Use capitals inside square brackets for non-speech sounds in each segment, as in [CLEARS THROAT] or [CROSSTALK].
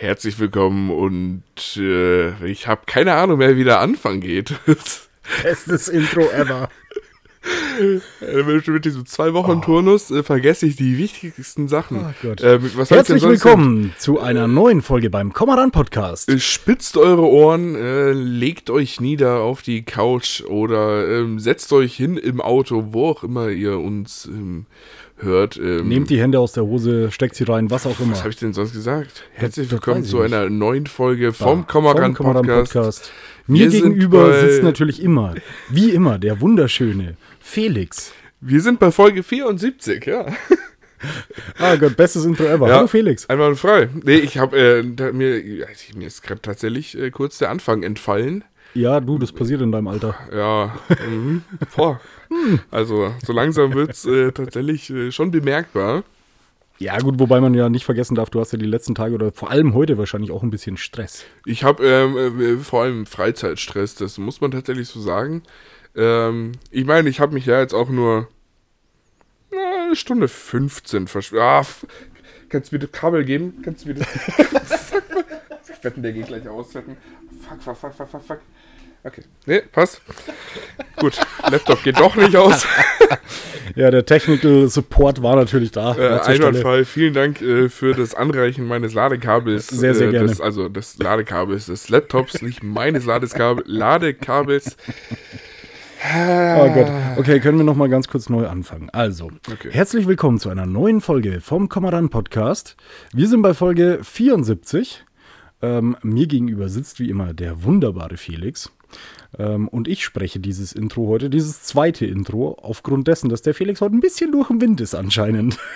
Herzlich willkommen und äh, ich habe keine Ahnung mehr, wie der Anfang geht. [LAUGHS] Bestes Intro ever. Äh, Mit diesem zwei Wochen Turnus äh, vergesse ich die wichtigsten Sachen. Oh. Äh, Herzlich willkommen zu einer neuen Folge beim Komaran Podcast. Äh, Spitzt eure Ohren, äh, legt euch nieder auf die Couch oder ähm, setzt euch hin im Auto, wo auch immer ihr uns ähm, hört. Ähm, Nehmt die Hände aus der Hose, steckt sie rein, was auch immer. was habe ich denn sonst gesagt? Herzlich willkommen zu einer neuen Folge Ja, vom Komaran Komaran Podcast. Mir Wir gegenüber sitzt natürlich immer, wie immer, der wunderschöne Felix. Wir sind bei Folge 74, ja. [LAUGHS] Ah Gott, bestes Intro ever. Ja. Hallo Felix. Einwandfrei. Nee, ich habe äh, mir, ja, mir ist gerade tatsächlich äh, kurz der Anfang entfallen. Ja, du, das passiert in deinem Alter. Ja, mhm. Boah. Also so langsam wird's äh, tatsächlich äh, schon bemerkbar. Ja gut, wobei man ja nicht vergessen darf, du hast ja die letzten Tage oder vor allem heute wahrscheinlich auch ein bisschen Stress. Ich habe ähm, äh, vor allem Freizeitstress, das muss man tatsächlich so sagen. Ähm, ich meine, ich habe mich ja jetzt auch nur na, eine Stunde 15 versch... Ah, kannst du mir das Kabel geben? Kannst du mir das... [LAUGHS] fuck, ich wetten, der geht gleich aus. Fuck, fuck, fuck, fuck, fuck, fuck. Okay, nee, passt. Gut, Laptop geht doch nicht aus. [LAUGHS] Ja, der Technical Support war natürlich da. Äh, einwandfrei. Vielen Dank äh, für das Anreichen meines Ladekabels. Sehr, sehr äh, gerne. Des, also des Ladekabels des Laptops, nicht meines Ladeskabel, Ladekabels. Oh Gott. Okay, können wir noch mal ganz kurz neu anfangen. Also, Okay. herzlich willkommen zu einer neuen Folge vom Komaran Podcast. Wir sind bei Folge 74. Ähm, mir gegenüber sitzt wie immer der wunderbare Felix. Ähm, und ich spreche dieses Intro heute, dieses zweite Intro, aufgrund dessen, dass der Felix heute ein bisschen durch den Wind ist anscheinend. [LAUGHS]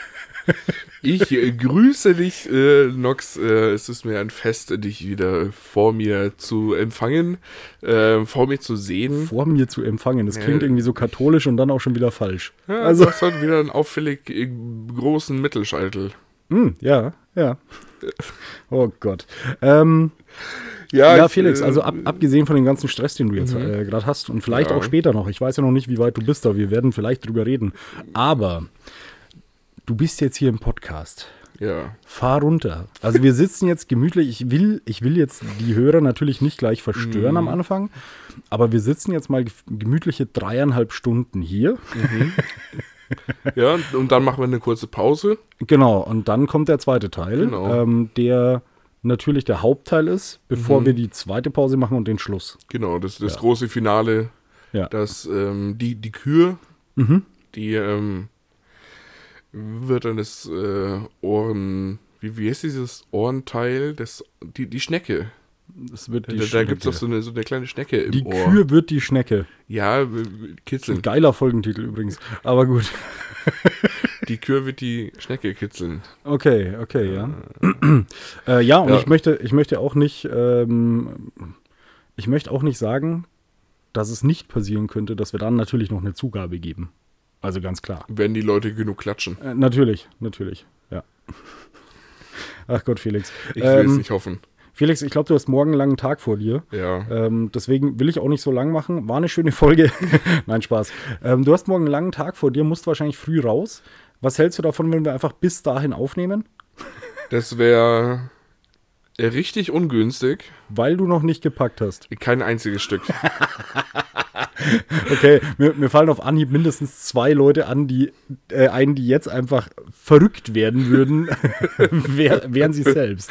Ich äh, grüße dich, äh, Nox. Äh, es ist mir ein Fest, dich wieder vor mir zu empfangen, äh, vor mir zu sehen. Vor mir zu empfangen. Das klingt irgendwie so katholisch und dann auch schon wieder falsch. Ja, also, du hast heute wieder einen auffällig äh, großen Mittelscheitel. hm, ja, ja. Oh Gott. Ähm, Ja, Ja, Felix, äh, also ab, abgesehen von dem ganzen Stress, den du jetzt Mhm. äh, gerade hast und vielleicht Ja. auch später noch, ich weiß ja noch nicht, wie weit du bist da, wir werden vielleicht drüber reden, aber du bist jetzt hier im Podcast. Ja, Fahr runter. Also wir sitzen jetzt gemütlich. Ich will, ich will jetzt die Hörer natürlich nicht gleich verstören Mhm. am Anfang, aber wir sitzen jetzt mal gemütliche dreieinhalb Stunden hier. ja, und- und dann machen wir eine kurze Pause. Genau, und dann kommt der zweite Teil, Genau. ähm, der natürlich der Hauptteil ist, bevor Mhm. wir die zweite Pause machen und den Schluss. Genau, das, das Ja. große Finale, Ja. das, ähm, die, die Kür, Mhm. die ähm, wird dann das äh, Ohren, wie, wie heißt dieses Ohrenteil, das, die, die Schnecke. Das wird Da, die da Schnecke. gibt es doch so eine, so eine kleine Schnecke im Die Ohr. Kür wird die Schnecke. Ja, äh, Ein kitzeln. geiler Folgentitel übrigens. Aber gut. [LAUGHS] Die Kür wird die Schnecke kitzeln. Okay, okay, ja. äh, ja, und Ja. ich möchte, ich möchte auch nicht, ähm, ich möchte auch nicht sagen, dass es nicht passieren könnte, dass wir dann natürlich noch eine Zugabe geben. Also ganz klar. Wenn die Leute genug klatschen. Äh, natürlich, natürlich, ja. [LAUGHS] Ach Gott, Felix. Ich will es Ähm, nicht hoffen. Felix, ich glaube, du hast morgen einen langen Tag vor dir. Ja. Ähm, deswegen will ich auch nicht so lang machen. War eine schöne Folge. [LAUGHS] Nein, Spaß. Ähm, du hast morgen einen langen Tag vor dir, musst wahrscheinlich früh raus. Was hältst du davon, wenn wir einfach bis dahin aufnehmen? Das wäre richtig ungünstig. Weil du noch nicht gepackt hast. Kein einziges Stück. [LAUGHS] [LAUGHS] Okay, mir, mir fallen auf Anhieb mindestens zwei Leute an, die äh, einen, die jetzt einfach verrückt werden würden, [LAUGHS] wär, wären sie selbst.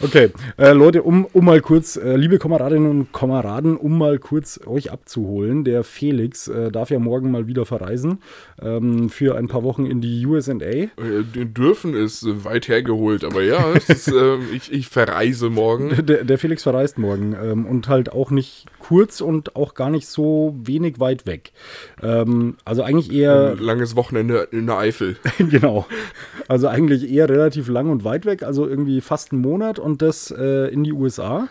Okay, äh, Leute, um, um mal kurz, äh, liebe Kameradinnen und Kameraden, um mal kurz euch abzuholen, der Felix äh, darf ja morgen mal wieder verreisen ähm, für ein paar Wochen in die USA. Äh, dürfen ist weit hergeholt, aber ja, ist, [LAUGHS] ähm, ich, ich verreise morgen. Der, der Felix verreist morgen ähm, und halt auch nicht kurz und auch gar nicht so wenig weit weg. Ähm, also eigentlich eher Ein langes Wochenende in der Eifel. [LAUGHS] genau. Also eigentlich eher relativ lang und weit weg, also irgendwie fast einen Monat und das äh, in die USA.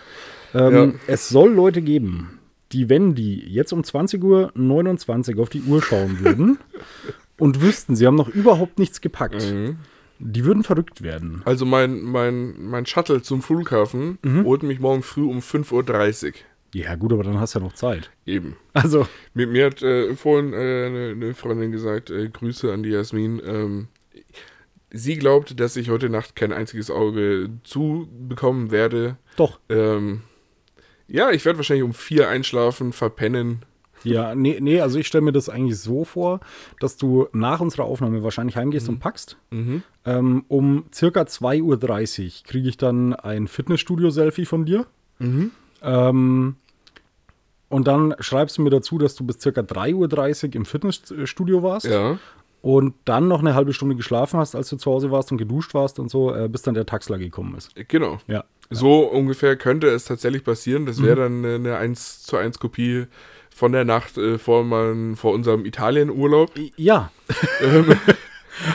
Ähm, Ja. Es soll Leute geben, die, wenn die jetzt um 20.29 Uhr auf die Uhr schauen würden [LAUGHS] und wüssten, sie haben noch überhaupt nichts gepackt, Mhm. die würden verrückt werden. Also mein, mein, mein Shuttle zum Flughafen Mhm. holt mich morgen früh um 5.30 Uhr. Ja, gut, aber dann hast du ja noch Zeit. Eben. Also, Mir, mir hat äh, vorhin äh, eine, eine Freundin gesagt, äh, Grüße an die Jasmin. Ähm, sie glaubt, dass ich heute Nacht kein einziges Auge zubekommen werde. Doch. Ähm, ja, ich werde wahrscheinlich um vier einschlafen, verpennen. Ja, nee, nee also ich stelle mir das eigentlich so vor, dass du nach unserer Aufnahme wahrscheinlich heimgehst und packst. Ähm, um circa 2.30 Uhr kriege ich dann ein Fitnessstudio-Selfie von dir. Ähm, und dann schreibst du mir dazu, dass du bis circa 3.30 Uhr im Fitnessstudio warst. Ja. Und dann noch eine halbe Stunde geschlafen hast, als du zu Hause warst und geduscht warst und so, äh, bis dann der Taxler gekommen ist. Genau. Ja. So ungefähr könnte es tatsächlich passieren. Das wäre dann eine 1 zu 1 Kopie von der Nacht äh, vor, man, vor unserem Italienurlaub. Ja. [LAUGHS]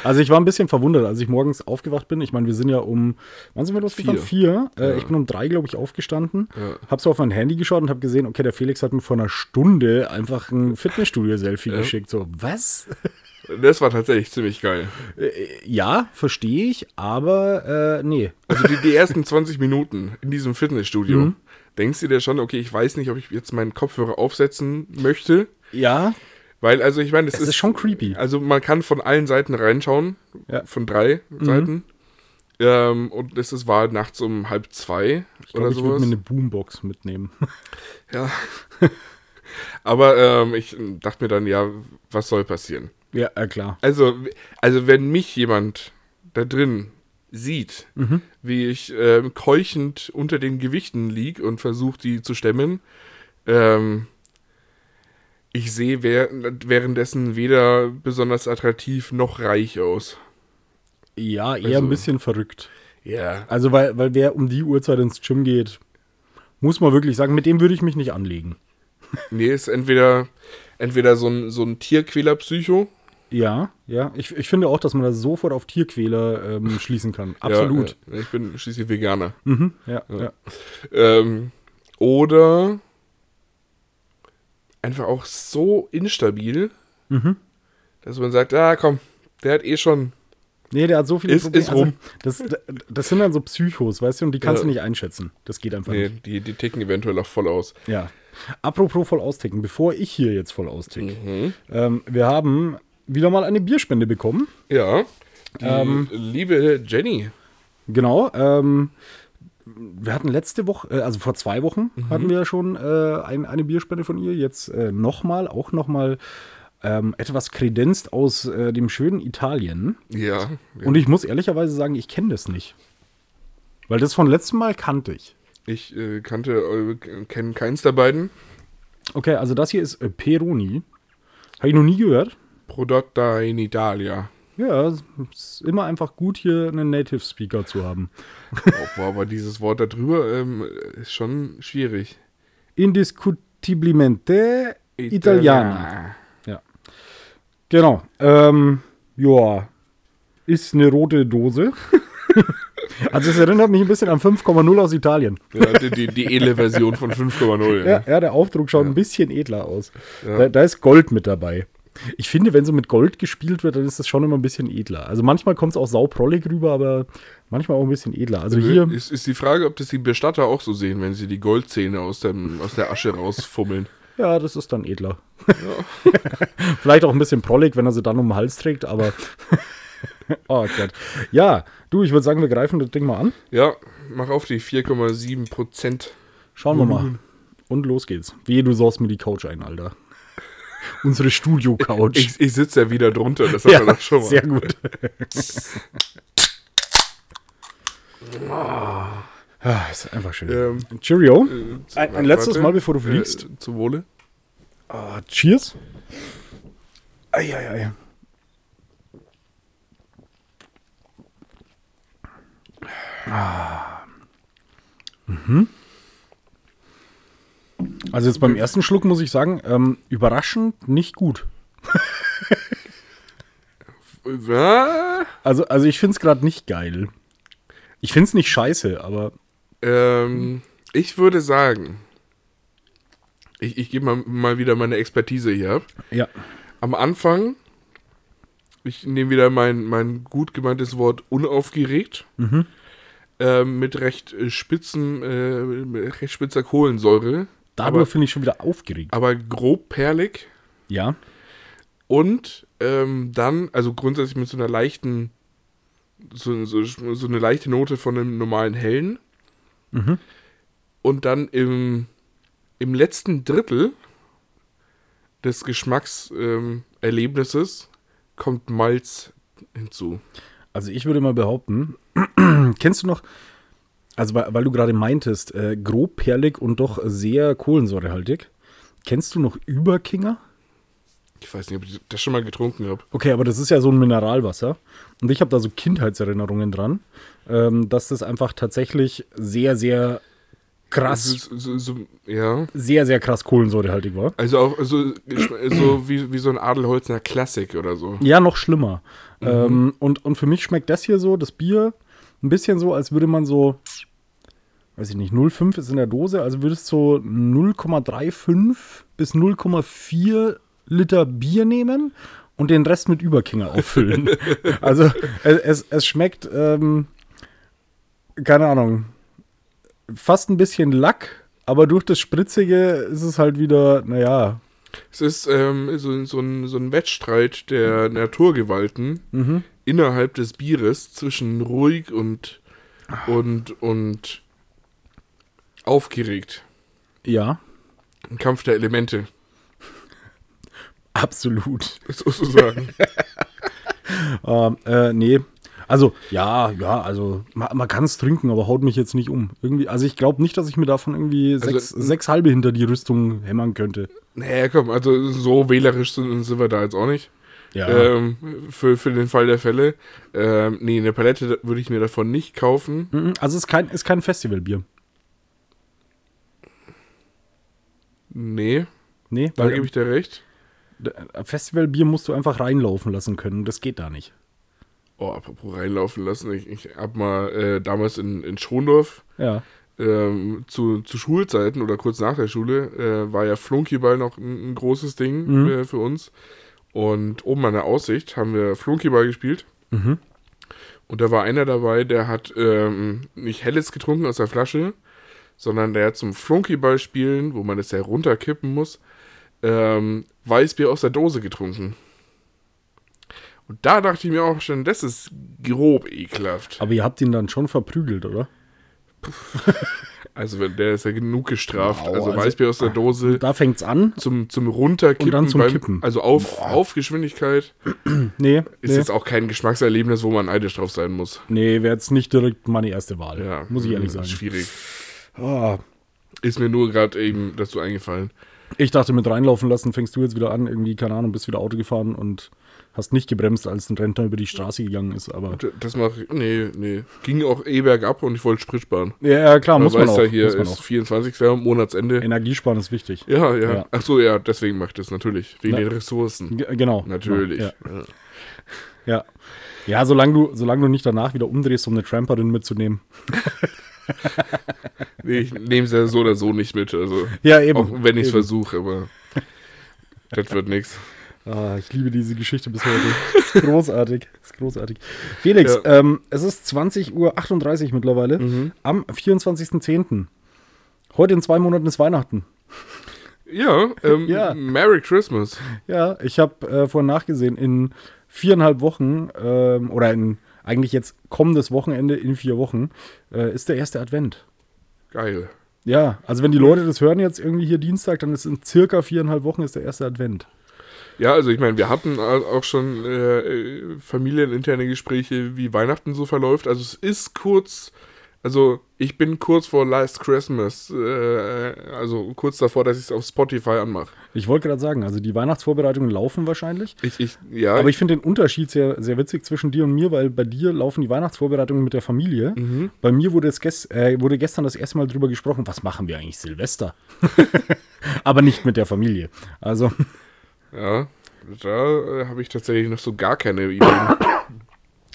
also ich war ein bisschen verwundert, als ich morgens aufgewacht bin. Ich meine, wir sind ja um, wann sind wir losgefahren? Vier. Äh, Ich bin um drei, glaube ich, aufgestanden. Ja. Hab so auf mein Handy geschaut und habe gesehen, okay, der Felix hat mir vor einer Stunde einfach ein Fitnessstudio-Selfie geschickt. So, was? Das war tatsächlich ziemlich geil. Ja, verstehe ich, aber äh, nee. Also die, die ersten 20 Minuten in diesem Fitnessstudio, Mhm. denkst du dir schon, okay, ich weiß nicht, ob ich jetzt meinen Kopfhörer aufsetzen möchte. Ja, Weil, also ich meine, es das ist, ist schon creepy. Also man kann von allen Seiten reinschauen, Ja. Mhm. von drei Seiten. Ähm, und es ist, war nachts um halb zwei Ich oder glaube, ich würde sowas. mir eine Boombox mitnehmen. [LAUGHS] Ja. Aber ähm, ich dachte mir dann, ja, was soll passieren? ja, äh, klar. Also, also wenn mich jemand da drin sieht, Mhm. wie ich ähm, keuchend unter den Gewichten lieg und versuche, die zu stemmen, ähm, ich sehe währ währenddessen weder besonders attraktiv noch reich aus. Ja, eher Also- ein bisschen verrückt. Ja. Also, weil, weil wer um die Uhrzeit ins Gym geht, muss man wirklich sagen, mit dem würde ich mich nicht anlegen. [LAUGHS] Nee, ist entweder, entweder so ein, so ein Tierquäler-Psycho. Ja, ja. Ich, ich finde auch, dass man da sofort auf Tierquäler ähm, [LAUGHS] schließen kann. Absolut. Ja, ja, ich bin schließlich Veganer. Mhm, ja, ja. Ähm, oder einfach auch so instabil, Mhm. dass man sagt, ah komm, der hat eh schon. Nee, der hat so viele Ist- ist rum. das, das sind dann so Psychos, weißt du, und die kannst Ja. du nicht einschätzen. Das geht einfach Nee, nicht. die, die ticken eventuell auch voll aus. Ja. Apropos voll austicken, bevor ich hier jetzt voll austicke. Mhm. Ähm, wir haben wieder mal eine Bierspende bekommen. Ja. Die Ähm. liebe Jenny. Genau. Ähm, wir hatten letzte Woche, äh, also vor zwei Wochen Mhm. hatten wir ja schon äh, ein, eine Bierspende von ihr. Jetzt äh, nochmal, auch nochmal ähm, etwas kredenzt aus äh, dem schönen Italien. Ja. Und ich muss ehrlicherweise sagen, ich kenne das nicht. Weil das von letztem Mal kannte ich. Ich äh, kannte, äh, kenne keins der beiden. Okay, also das hier ist Peroni. Habe ich noch nie gehört. Prodotta in Italia. Ja, es ist immer einfach gut, hier einen Native Speaker zu haben. Oh, aber dieses Wort da drüber ähm, ist schon schwierig. Indiscutibilmente Italiana. Genau. Ähm, ja, ist eine rote Dose. [LAUGHS] also es erinnert mich ein bisschen an 5,0 aus Italien. Ja, die, die, die edle Version von 5,0. Ja, ja, der Aufdruck schaut ein bisschen edler aus. Ja. Da, da ist Gold mit dabei. Ich finde, wenn so mit Gold gespielt wird, dann ist das schon immer ein bisschen edler. Also manchmal kommt es auch sauprollig rüber, aber manchmal auch ein bisschen edler. Also hier, Ist, ist die Frage, ob das die Bestatter auch so sehen, wenn sie die Goldzähne aus, dem, aus der Asche rausfummeln. ja, das ist dann edler. [LAUGHS] Vielleicht auch ein bisschen prollig, wenn er sie dann um den Hals trägt, aber [LAUGHS] oh Gott. Ja, du, ich würde sagen, wir greifen das Ding mal an. Ja, mach auf die 4,7 Prozent. Schauen wir mal. Und los geht's. Wehe, du saust mir die Couch ein, Alter. [LAUGHS] Unsere Studio-Couch. Ich, ich sitze ja wieder drunter, das hat Ja, man doch schon mal. sehr gut. [LAUGHS] Ah, ist einfach schön. Ähm, Cheerio. äh, Ein- ein letztes warte. Mal, bevor du fliegst. Äh, zu Wohle. Ah, cheers. Eieiei. Ah. Mhm. Also jetzt beim ersten Schluck muss ich sagen, ähm, überraschend nicht gut. Also, also ich finde es gerade nicht geil. Ich finde es nicht scheiße, aber ähm, ich würde sagen, ich, ich gebe mal, mal wieder meine Expertise hier ab. ja. Am Anfang, ich nehme wieder mein, mein gut gemeintes Wort unaufgeregt, Mhm. ähm, mit recht äh, spitzen, äh, mit recht spitzer Kohlensäure, Dadurch finde ich schon wieder aufgeregt. aber grob perlig Ja. und ähm, dann, also grundsätzlich mit so einer leichten so, so, so eine leichte Note von einem normalen hellen. Und dann im, im letzten Drittel des Geschmackserlebnisses ähm, kommt Malz hinzu. Also ich würde mal behaupten, [CLEARS THROAT] kennst du noch, also weil, weil du gerade meintest, äh, grobperlig und doch sehr kohlensäurehaltig, kennst du noch Überkinger? Ich weiß nicht, ob ich das schon mal getrunken habe. Okay, aber das ist ja so ein Mineralwasser. Und ich habe da so Kindheitserinnerungen dran, ähm, dass das einfach tatsächlich sehr, sehr krass, So, so, so, ja. sehr, sehr krass kohlensäurehaltig war. Also auch so, so wie, wie so ein Adelholzner Klassik oder so. Ja, noch schlimmer. Ähm, und, und für mich schmeckt das hier so, das Bier, ein bisschen so, als würde man so, weiß ich nicht, 0,5 ist in der Dose, also würdest so 0,35 bis 0,4 Liter Bier nehmen und den Rest mit Überkinger auffüllen. [LAUGHS] also es, es, schmeckt, ähm, keine Ahnung, fast ein bisschen Lack, aber durch das Spritzige ist es halt wieder, naja, Es ist ähm, so, so, ein, so ein Wettstreit der Naturgewalten innerhalb des Bieres zwischen ruhig und, und, und aufgeregt. ja, Ein Kampf der Elemente, absolut. sozusagen. [LAUGHS] Ähm, äh, nee. Also, ja, ja, also man, man kann es trinken, aber haut mich jetzt nicht um. Irgendwie, also ich glaube nicht, dass ich mir davon irgendwie sechs, sechs halbe hinter die Rüstung hämmern könnte. naja, komm, also so wählerisch sind, sind wir da jetzt auch nicht. Ja. Ähm, für, für den Fall der Fälle. Ähm, nee, eine Palette würde ich mir davon nicht kaufen. Mhm, Also es ist kein, ist kein Festivalbier. Nee, Nee, da weil gebe ich dir recht. äh, Festivalbier musst du einfach reinlaufen lassen können. Das geht da nicht. Oh, apropos reinlaufen lassen. Ich, ich hab mal äh, damals in, in Schondorf Ja. ähm, zu, zu Schulzeiten oder kurz nach der Schule äh, war ja Flunkyball noch ein, ein großes Ding Mhm. äh, für uns. Und oben an der Aussicht haben wir Flunkyball gespielt. Mhm. Und da war einer dabei, der hat ähm, nicht Helles getrunken aus der Flasche, sondern der hat zum Flunkyball spielen, wo man das ja runterkippen muss, ähm, Weißbier aus der Dose getrunken. Und da dachte ich mir auch schon, das ist grob ekelhaft. Aber ihr habt ihn dann schon verprügelt, oder? [LAUGHS] Also der ist ja genug gestraft. Wow, also, also- Weißbier aus der Dose Da fängt's an. zum, zum Runterkippen. Und dann zum Kippen. Also auf, auf Geschwindigkeit [CLEARS THROAT] Nee, ist nee, jetzt auch kein Geschmackserlebnis, wo man neidisch drauf sein muss. nee wäre jetzt nicht direkt meine erste Wahl. Ja, muss ich ehrlich mh, sagen. Schwierig. Ah, Ist mir nur gerade eben dazu eingefallen. ich dachte, mit reinlaufen lassen fängst du jetzt wieder an, irgendwie, keine Ahnung, bist wieder Auto gefahren und hast nicht gebremst, als ein Rentner über die Straße gegangen ist. Aber Das mache ich. Nee, nee. Ging auch eh bergab und ich wollte Sprit sparen. ja, ja klar, Man muss man auch. ja, hier ist auch. 24. Monatsende. Energiesparen ist wichtig. Ja, ja, Ja. Ach so, ja, deswegen macht das natürlich. Wegen Na- den Ressourcen. Genau. Natürlich. Ja, Ja. ja. ja solange, du, solange du nicht danach wieder umdrehst, um eine Tramperin mitzunehmen. [LAUGHS] Nee, ich nehme es ja so oder so nicht mit. Also, Ja, eben. auch wenn ich es versuche, aber das wird nichts. Ah, ich liebe diese Geschichte bis heute. Das ist großartig. [LAUGHS] Ist großartig. Felix, ähm, es ist 20.38 Uhr mittlerweile Mhm. am 24.10. Heute in zwei Monaten ist Weihnachten. Ja, ähm, [LAUGHS] Ja. Merry Christmas. Ja, ich habe äh, vorhin nachgesehen, in viereinhalb Wochen ähm, oder in eigentlich jetzt kommendes Wochenende in vier Wochen äh, ist der erste Advent. Geil. Ja, also wenn die Leute das hören jetzt irgendwie hier Dienstag, dann ist in circa viereinhalb Wochen ist der erste Advent. Ja, also ich meine, wir hatten au- auch schon äh, äh, familieninterne Gespräche, wie Weihnachten so verläuft. Also es ist kurz, also ich bin kurz vor Last Christmas, äh, also kurz davor, dass ich es auf Spotify anmache. Ich wollte gerade sagen, also die Weihnachtsvorbereitungen laufen wahrscheinlich. Ich, ich, ja, Aber ich finde den Unterschied sehr, sehr witzig zwischen dir und mir, weil bei dir laufen die Weihnachtsvorbereitungen mit der Familie. Mhm. Bei mir wurde, es ges äh, wurde gestern das erste Mal drüber gesprochen, was machen wir eigentlich Silvester? [LAUGHS] [LAUGHS] Aber nicht mit der Familie. Also, ja, da äh, habe ich tatsächlich noch so gar keine Ideen.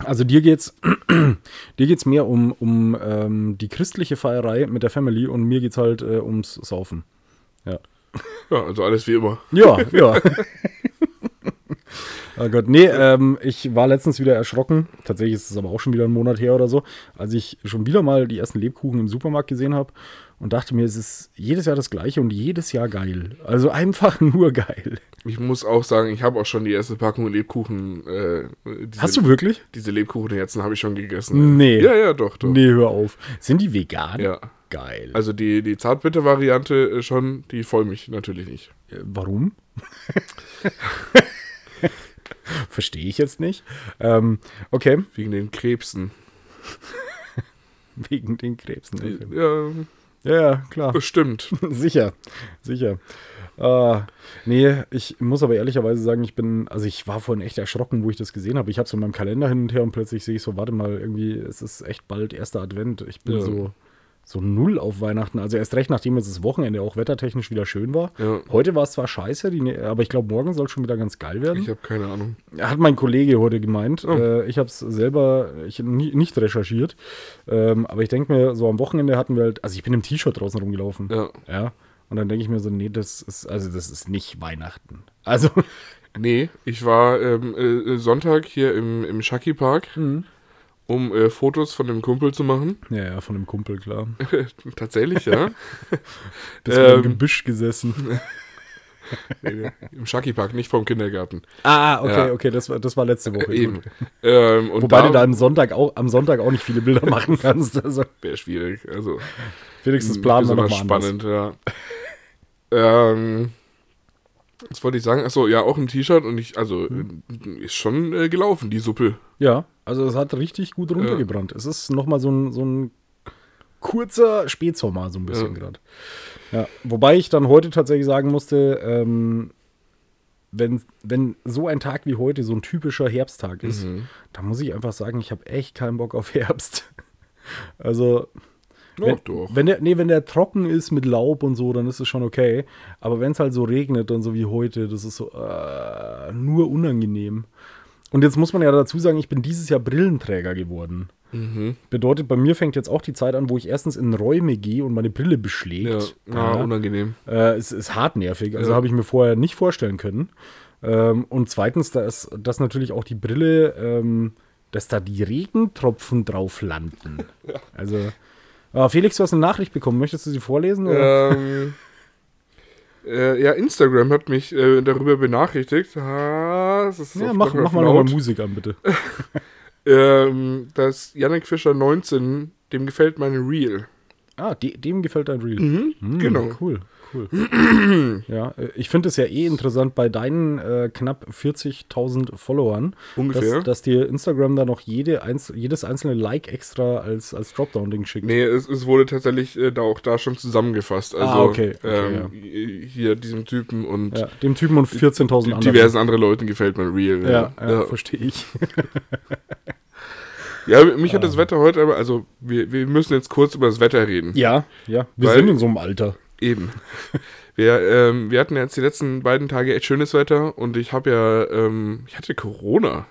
also dir geht's, [CLEARS THROAT] dir geht's mehr um, um ähm, die christliche Feierei mit der Family und mir geht's halt äh, ums Saufen. Ja. Ja, also alles wie immer. Ja, ja. [LAUGHS] Oh Gott, nee, ähm, ich war letztens wieder erschrocken. Tatsächlich ist es aber auch schon wieder ein Monat her oder so, als ich schon wieder mal die ersten Lebkuchen im Supermarkt gesehen habe und dachte mir, es ist jedes Jahr das gleiche und jedes Jahr geil. Also einfach [LAUGHS] nur geil. Ich muss auch sagen, ich habe auch schon die erste Packung Lebkuchen. Äh, diese, Hast du wirklich? Diese Lebkuchenherzen habe ich schon gegessen. Nee. Ja, ja, doch, doch. Nee, hör auf. Sind die vegan? Ja. Geil. Also die, die Zartbitter-Variante äh, schon, die Vollmilch natürlich nicht. Äh, Warum? [LAUGHS] [LAUGHS] Verstehe ich jetzt nicht. Ähm, okay, Wegen den Krebsen. [LAUGHS] wegen den Krebsen. Okay. Ja, Ja, klar. bestimmt. [LAUGHS] sicher, sicher. Äh, nee, ich muss aber ehrlicherweise sagen, ich bin, also ich war vorhin echt erschrocken, wo ich das gesehen habe. Ich habe so in meinem Kalender hin und her und plötzlich sehe ich so, warte mal, irgendwie, es ist echt bald erster Advent. Ich bin Ja. so, so null auf Weihnachten. Also erst recht, nachdem jetzt das Wochenende auch wettertechnisch wieder schön war. Ja. Heute war es zwar scheiße, die, ne- aber ich glaube, morgen soll schon wieder ganz geil werden. Ich habe keine Ahnung. Hat mein Kollege heute gemeint. Oh. Äh, ich habe es selber ich, nie, nicht recherchiert. Ähm, aber ich denke mir, so am Wochenende hatten wir halt, also ich bin im T-Shirt draußen rumgelaufen. Ja. Ja. Und dann denke ich mir so, nee, das ist, also das ist nicht Weihnachten. Also, Nee, ich war ähm, äh, Sonntag hier im, im Shaki Park, Mhm. Um äh, Fotos von dem Kumpel zu machen. [LAUGHS] ja, ja, von dem Kumpel, klar. [LAUGHS] Tatsächlich, ja. [LAUGHS] Das ähm, im Ähm. Gebüsch gesessen. Nee, nee, Im Shaki Park, nicht vom Kindergarten. ah, okay, Ja. okay, das war, das war letzte Woche. Eben. Gut. Ähm, Wobei du da am Sonntag, auch, am Sonntag auch nicht viele Bilder machen kannst. Also, wäre schwierig. Also wenigstens planen wir nochmal anders. spannend, ja. ähm, was wollte ich sagen? Achso, ja, auch ein T-Shirt und ich, also Mhm. äh, ist schon äh, gelaufen, die Suppe. Ja, also es hat richtig gut runtergebrannt. Es ist nochmal so ein, so ein kurzer Spätsommer, so ein bisschen Ja. gerade. Ja, wobei ich dann heute tatsächlich sagen musste, ähm, wenn, wenn so ein Tag wie heute so ein typischer Herbsttag ist, Mhm. dann muss ich einfach sagen, ich habe echt keinen Bock auf [LAUGHS] Herbst. Also, Ja, wenn, doch. wenn der, nee, wenn der trocken ist mit Laub und so, dann ist es schon okay. Aber wenn es halt so regnet und so wie heute, das ist so äh, nur unangenehm. Und jetzt muss man ja dazu sagen, ich bin dieses Jahr Brillenträger geworden. Mhm. Bedeutet, bei mir fängt jetzt auch die Zeit an, wo ich erstens in Räume gehe und meine Brille Ja, beschlägt. ja, unangenehm. Äh, es ist hartnervig, also Ja. habe ich mir vorher nicht vorstellen können. Ähm, und zweitens, dass, dass natürlich auch die Brille, ähm, dass da die Regentropfen drauf landen. [LAUGHS] Also, äh, Felix, du hast eine Nachricht bekommen. Möchtest du sie vorlesen? Ähm, [LAUGHS] äh, ja, Instagram hat mich äh, darüber benachrichtigt. Das ist ja, mach, mach mal nochmal Musik an, bitte. [LAUGHS] [LAUGHS] ähm, dass Yannick Fischer 19, dem gefällt meine Reel. Ah, de dem gefällt dein Reel. Mhm, Hm, genau. Cool, cool. [CLEARS THROAT] ja, äh, ich finde es ja eh interessant bei deinen äh, knapp 40.000 Followern, Ungefähr. dass, dass dir Instagram da noch jede einz jedes einzelne Like extra als, als Dropdown-Ding schickt. Nee, es, es wurde tatsächlich äh, da auch da schon zusammengefasst. Also Ah, okay, okay, ähm, hier diesem Typen und Ja, dem Typen und 14.000 anderen. diversen anderen Leuten gefällt mein Reel. Ja, ja, ja. verstehe ich. [LAUGHS] ja mich hat das Wetter heute aber, also wir, wir müssen jetzt kurz über das Wetter reden. Ja, ja, wir Weil- sind in so einem Alter. Eben. Wir, ähm, wir hatten jetzt die letzten beiden Tage echt schönes Wetter und ich habe ja, ähm, ich hatte Corona.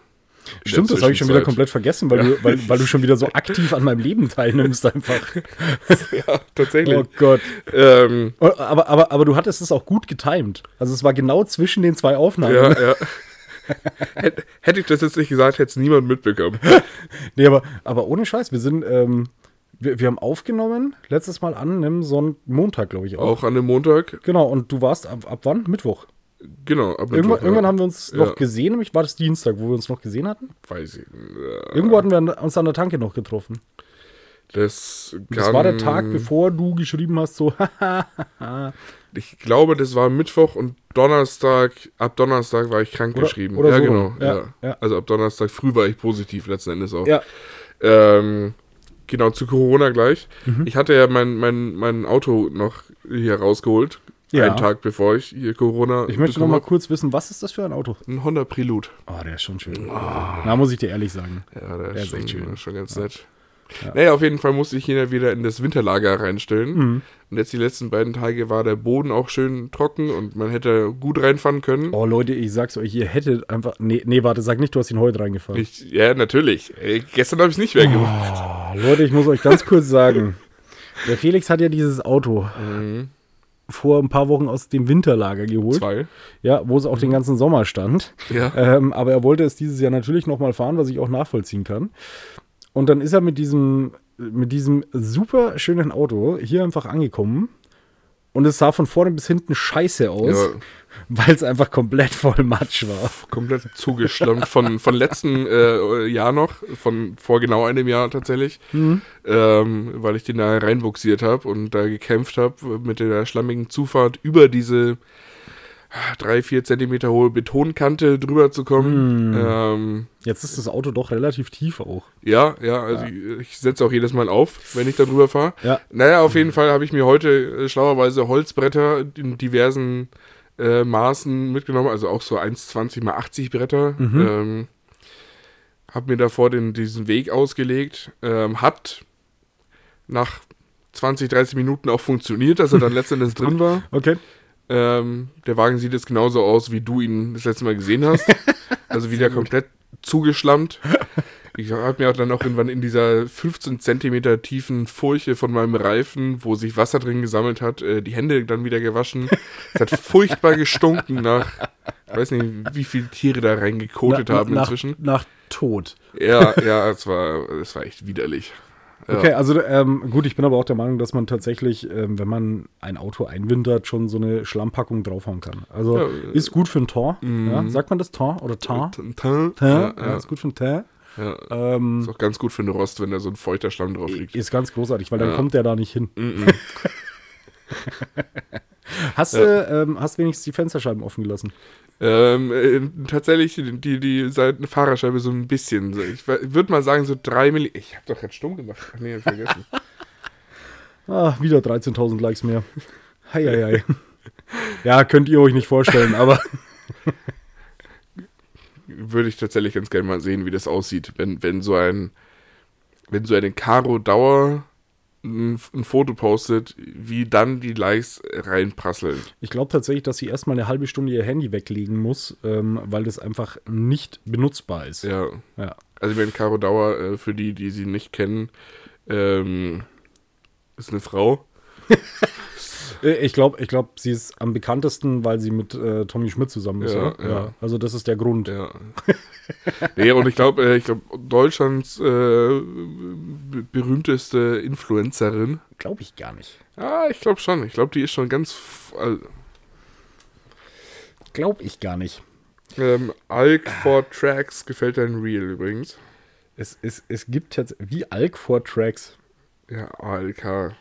Stimmt, das habe ich schon wieder komplett vergessen, weil, du, weil, weil du schon wieder so aktiv an meinem Leben teilnimmst einfach. [LAUGHS] Ja, tatsächlich. Oh Gott. Ähm, Oh, Aber, aber, aber du hattest es auch gut getimed. Also es war genau zwischen den zwei Aufnahmen. ja, ja. Hätt- Hätte ich das jetzt nicht gesagt, hätte es niemand mitbekommen. [LAUGHS] Nee, aber, aber ohne Scheiß, wir sind, ähm, wir, wir haben aufgenommen, letztes Mal an einem Sonn Montag, glaube ich auch. Auch an dem Montag. Genau, und du warst ab, ab wann? Mittwoch. Genau, ab Irgendwann, Mittwoch, ja. irgendwann haben wir uns Ja. noch gesehen, nämlich war das Dienstag, wo wir uns noch gesehen hatten. Weiß ich. Äh, Irgendwo hatten wir an- uns an der Tanke noch getroffen. das, Das war der Tag, bevor du geschrieben hast, so, [LAUGHS] Ich glaube, das war Mittwoch und Donnerstag. Ab Donnerstag war ich krank Oder- geschrieben. oder ja, so. genau. Ja, Ja, ja. Also ab Donnerstag früh war ich positiv letzten Endes auch. ja, Ähm, genau, zu Corona gleich. Mhm. Ich hatte ja mein, mein, mein Auto noch hier rausgeholt. Ja. Einen Tag bevor ich hier Corona. ich möchte noch mal kurz wissen, was ist das für ein Auto? Ein Honda Prelude. Oh, der ist schon schön. Na, muss ich dir ehrlich sagen. Ja, der, Der ist, ist schon, echt schön. schon ganz nett. Ja. Naja, auf jeden Fall musste ich ihn ja wieder in das Winterlager reinstellen. Mhm. Und jetzt die letzten beiden Tage war der Boden auch schön trocken und man hätte gut reinfahren können. Oh, Leute, ich sag's euch, ihr hättet einfach. Nee, nee, warte, sag nicht, du hast ihn heute reingefahren. Ich, ja, natürlich. Ey, gestern habe ich es nicht mehr gemacht. Oh, Leute, ich muss euch ganz kurz sagen. [LAUGHS] Der Felix hat ja dieses Auto. Mhm. vor ein paar Wochen aus dem Winterlager geholt. Zwei. Ja, wo es auch den ganzen Sommer stand. Ja. Ähm, aber er wollte es dieses Jahr natürlich nochmal fahren, was ich auch nachvollziehen kann. Und dann ist er mit diesem, mit diesem super schönen Auto hier einfach angekommen. Und es sah von vorne bis hinten scheiße aus, Ja. weil es einfach komplett voll Matsch war. komplett zugeschlammt von, von letzten äh, Jahr noch, von vor genau einem Jahr tatsächlich, ähm, weil ich den da reinbuxiert habe und da gekämpft habe mit der schlammigen Zufahrt über diese drei, vier Zentimeter hohe Betonkante drüber zu kommen. Ähm, Jetzt ist das Auto doch relativ tief auch. ja, ja, also ich, ich setze auch jedes Mal auf, wenn ich da drüber fahre. Ja. Naja, auf jeden Fall habe ich mir heute äh, schlauerweise Holzbretter in diversen äh, Maßen mitgenommen, also auch so 1,20 mal 80 Bretter. Ähm, habe mir davor den, diesen Weg ausgelegt. Ähm, hat nach 20, 30 Minuten auch funktioniert, dass er dann [LAUGHS] letztendlich drin war. Okay. Ähm, der Wagen sieht jetzt genauso aus, wie du ihn das letzte Mal gesehen hast. [LAUGHS] Also wieder komplett zugeschlammt. Ich habe mir auch dann auch irgendwann in dieser 15 Zentimeter tiefen Furche von meinem Reifen, wo sich Wasser drin gesammelt hat, äh, die Hände dann wieder gewaschen. Es hat furchtbar gestunken nach, ich weiß nicht, wie viele Tiere da reingekotet haben nach, inzwischen. Nach Tod. Ja, ja, es war, es war echt widerlich. Ja. Okay, also ähm, gut, ich bin aber auch der Meinung, dass man tatsächlich, ähm, wenn man ein Auto einwintert, schon so eine Schlammpackung draufhauen kann. Also Ja, äh, ist gut für ein Tor. Ja? Sagt man das Tor oder Tar? Tin- Tar? Ja, ist gut für ein Tar. ja. Ähm, Ist auch ganz gut für den Rost, wenn da so ein feuchter Schlamm drauf liegt. ist ganz großartig, weil dann kommt der da nicht hin. Mhm. [LAUGHS] [LAUGHS] Hast du ähm, hast wenigstens die Fensterscheiben offen gelassen? Ähm, äh, tatsächlich die, die Seiten Fahrerscheibe so ein bisschen. So. Ich würde mal sagen, so drei Milli. Ich habe doch jetzt stumm gemacht. Ach nee, hab ich vergessen. [LAUGHS] Ah, wieder 13.000 Likes mehr. Hei, hei, hei. [LAUGHS] Ja, könnt ihr euch nicht vorstellen, aber [LAUGHS] Würde ich tatsächlich ganz gerne mal sehen, wie das aussieht, wenn, wenn so ein, wenn so eine Caro Dauer ein, ein Foto postet, wie dann die Likes reinprasseln. ich glaube tatsächlich, dass sie erstmal eine halbe Stunde ihr Handy weglegen muss, ähm, weil das einfach nicht benutzbar ist. Ja. Ja. Also wenn Caro Dauer, äh, für die, die sie nicht kennen, ähm, ist eine Frau. [LAUGHS] Äh, Ich glaube, ich glaub, sie ist am bekanntesten, weil sie mit äh, Tommy Schmidt zusammen ist. Ja, oder? ja. Also das ist der Grund. Ja. nee, und ich glaube, äh, ich glaube, Deutschlands äh, be- berühmteste Influencerin. Glaube ich gar nicht. Ah, ich glaube schon. Ich glaube, die ist schon ganz. Glaube ich gar nicht. Ähm, Alk for Tracks gefällt dein Reel übrigens. Es, es, es gibt jetzt wie Alk vor Tracks. Ja, ALK.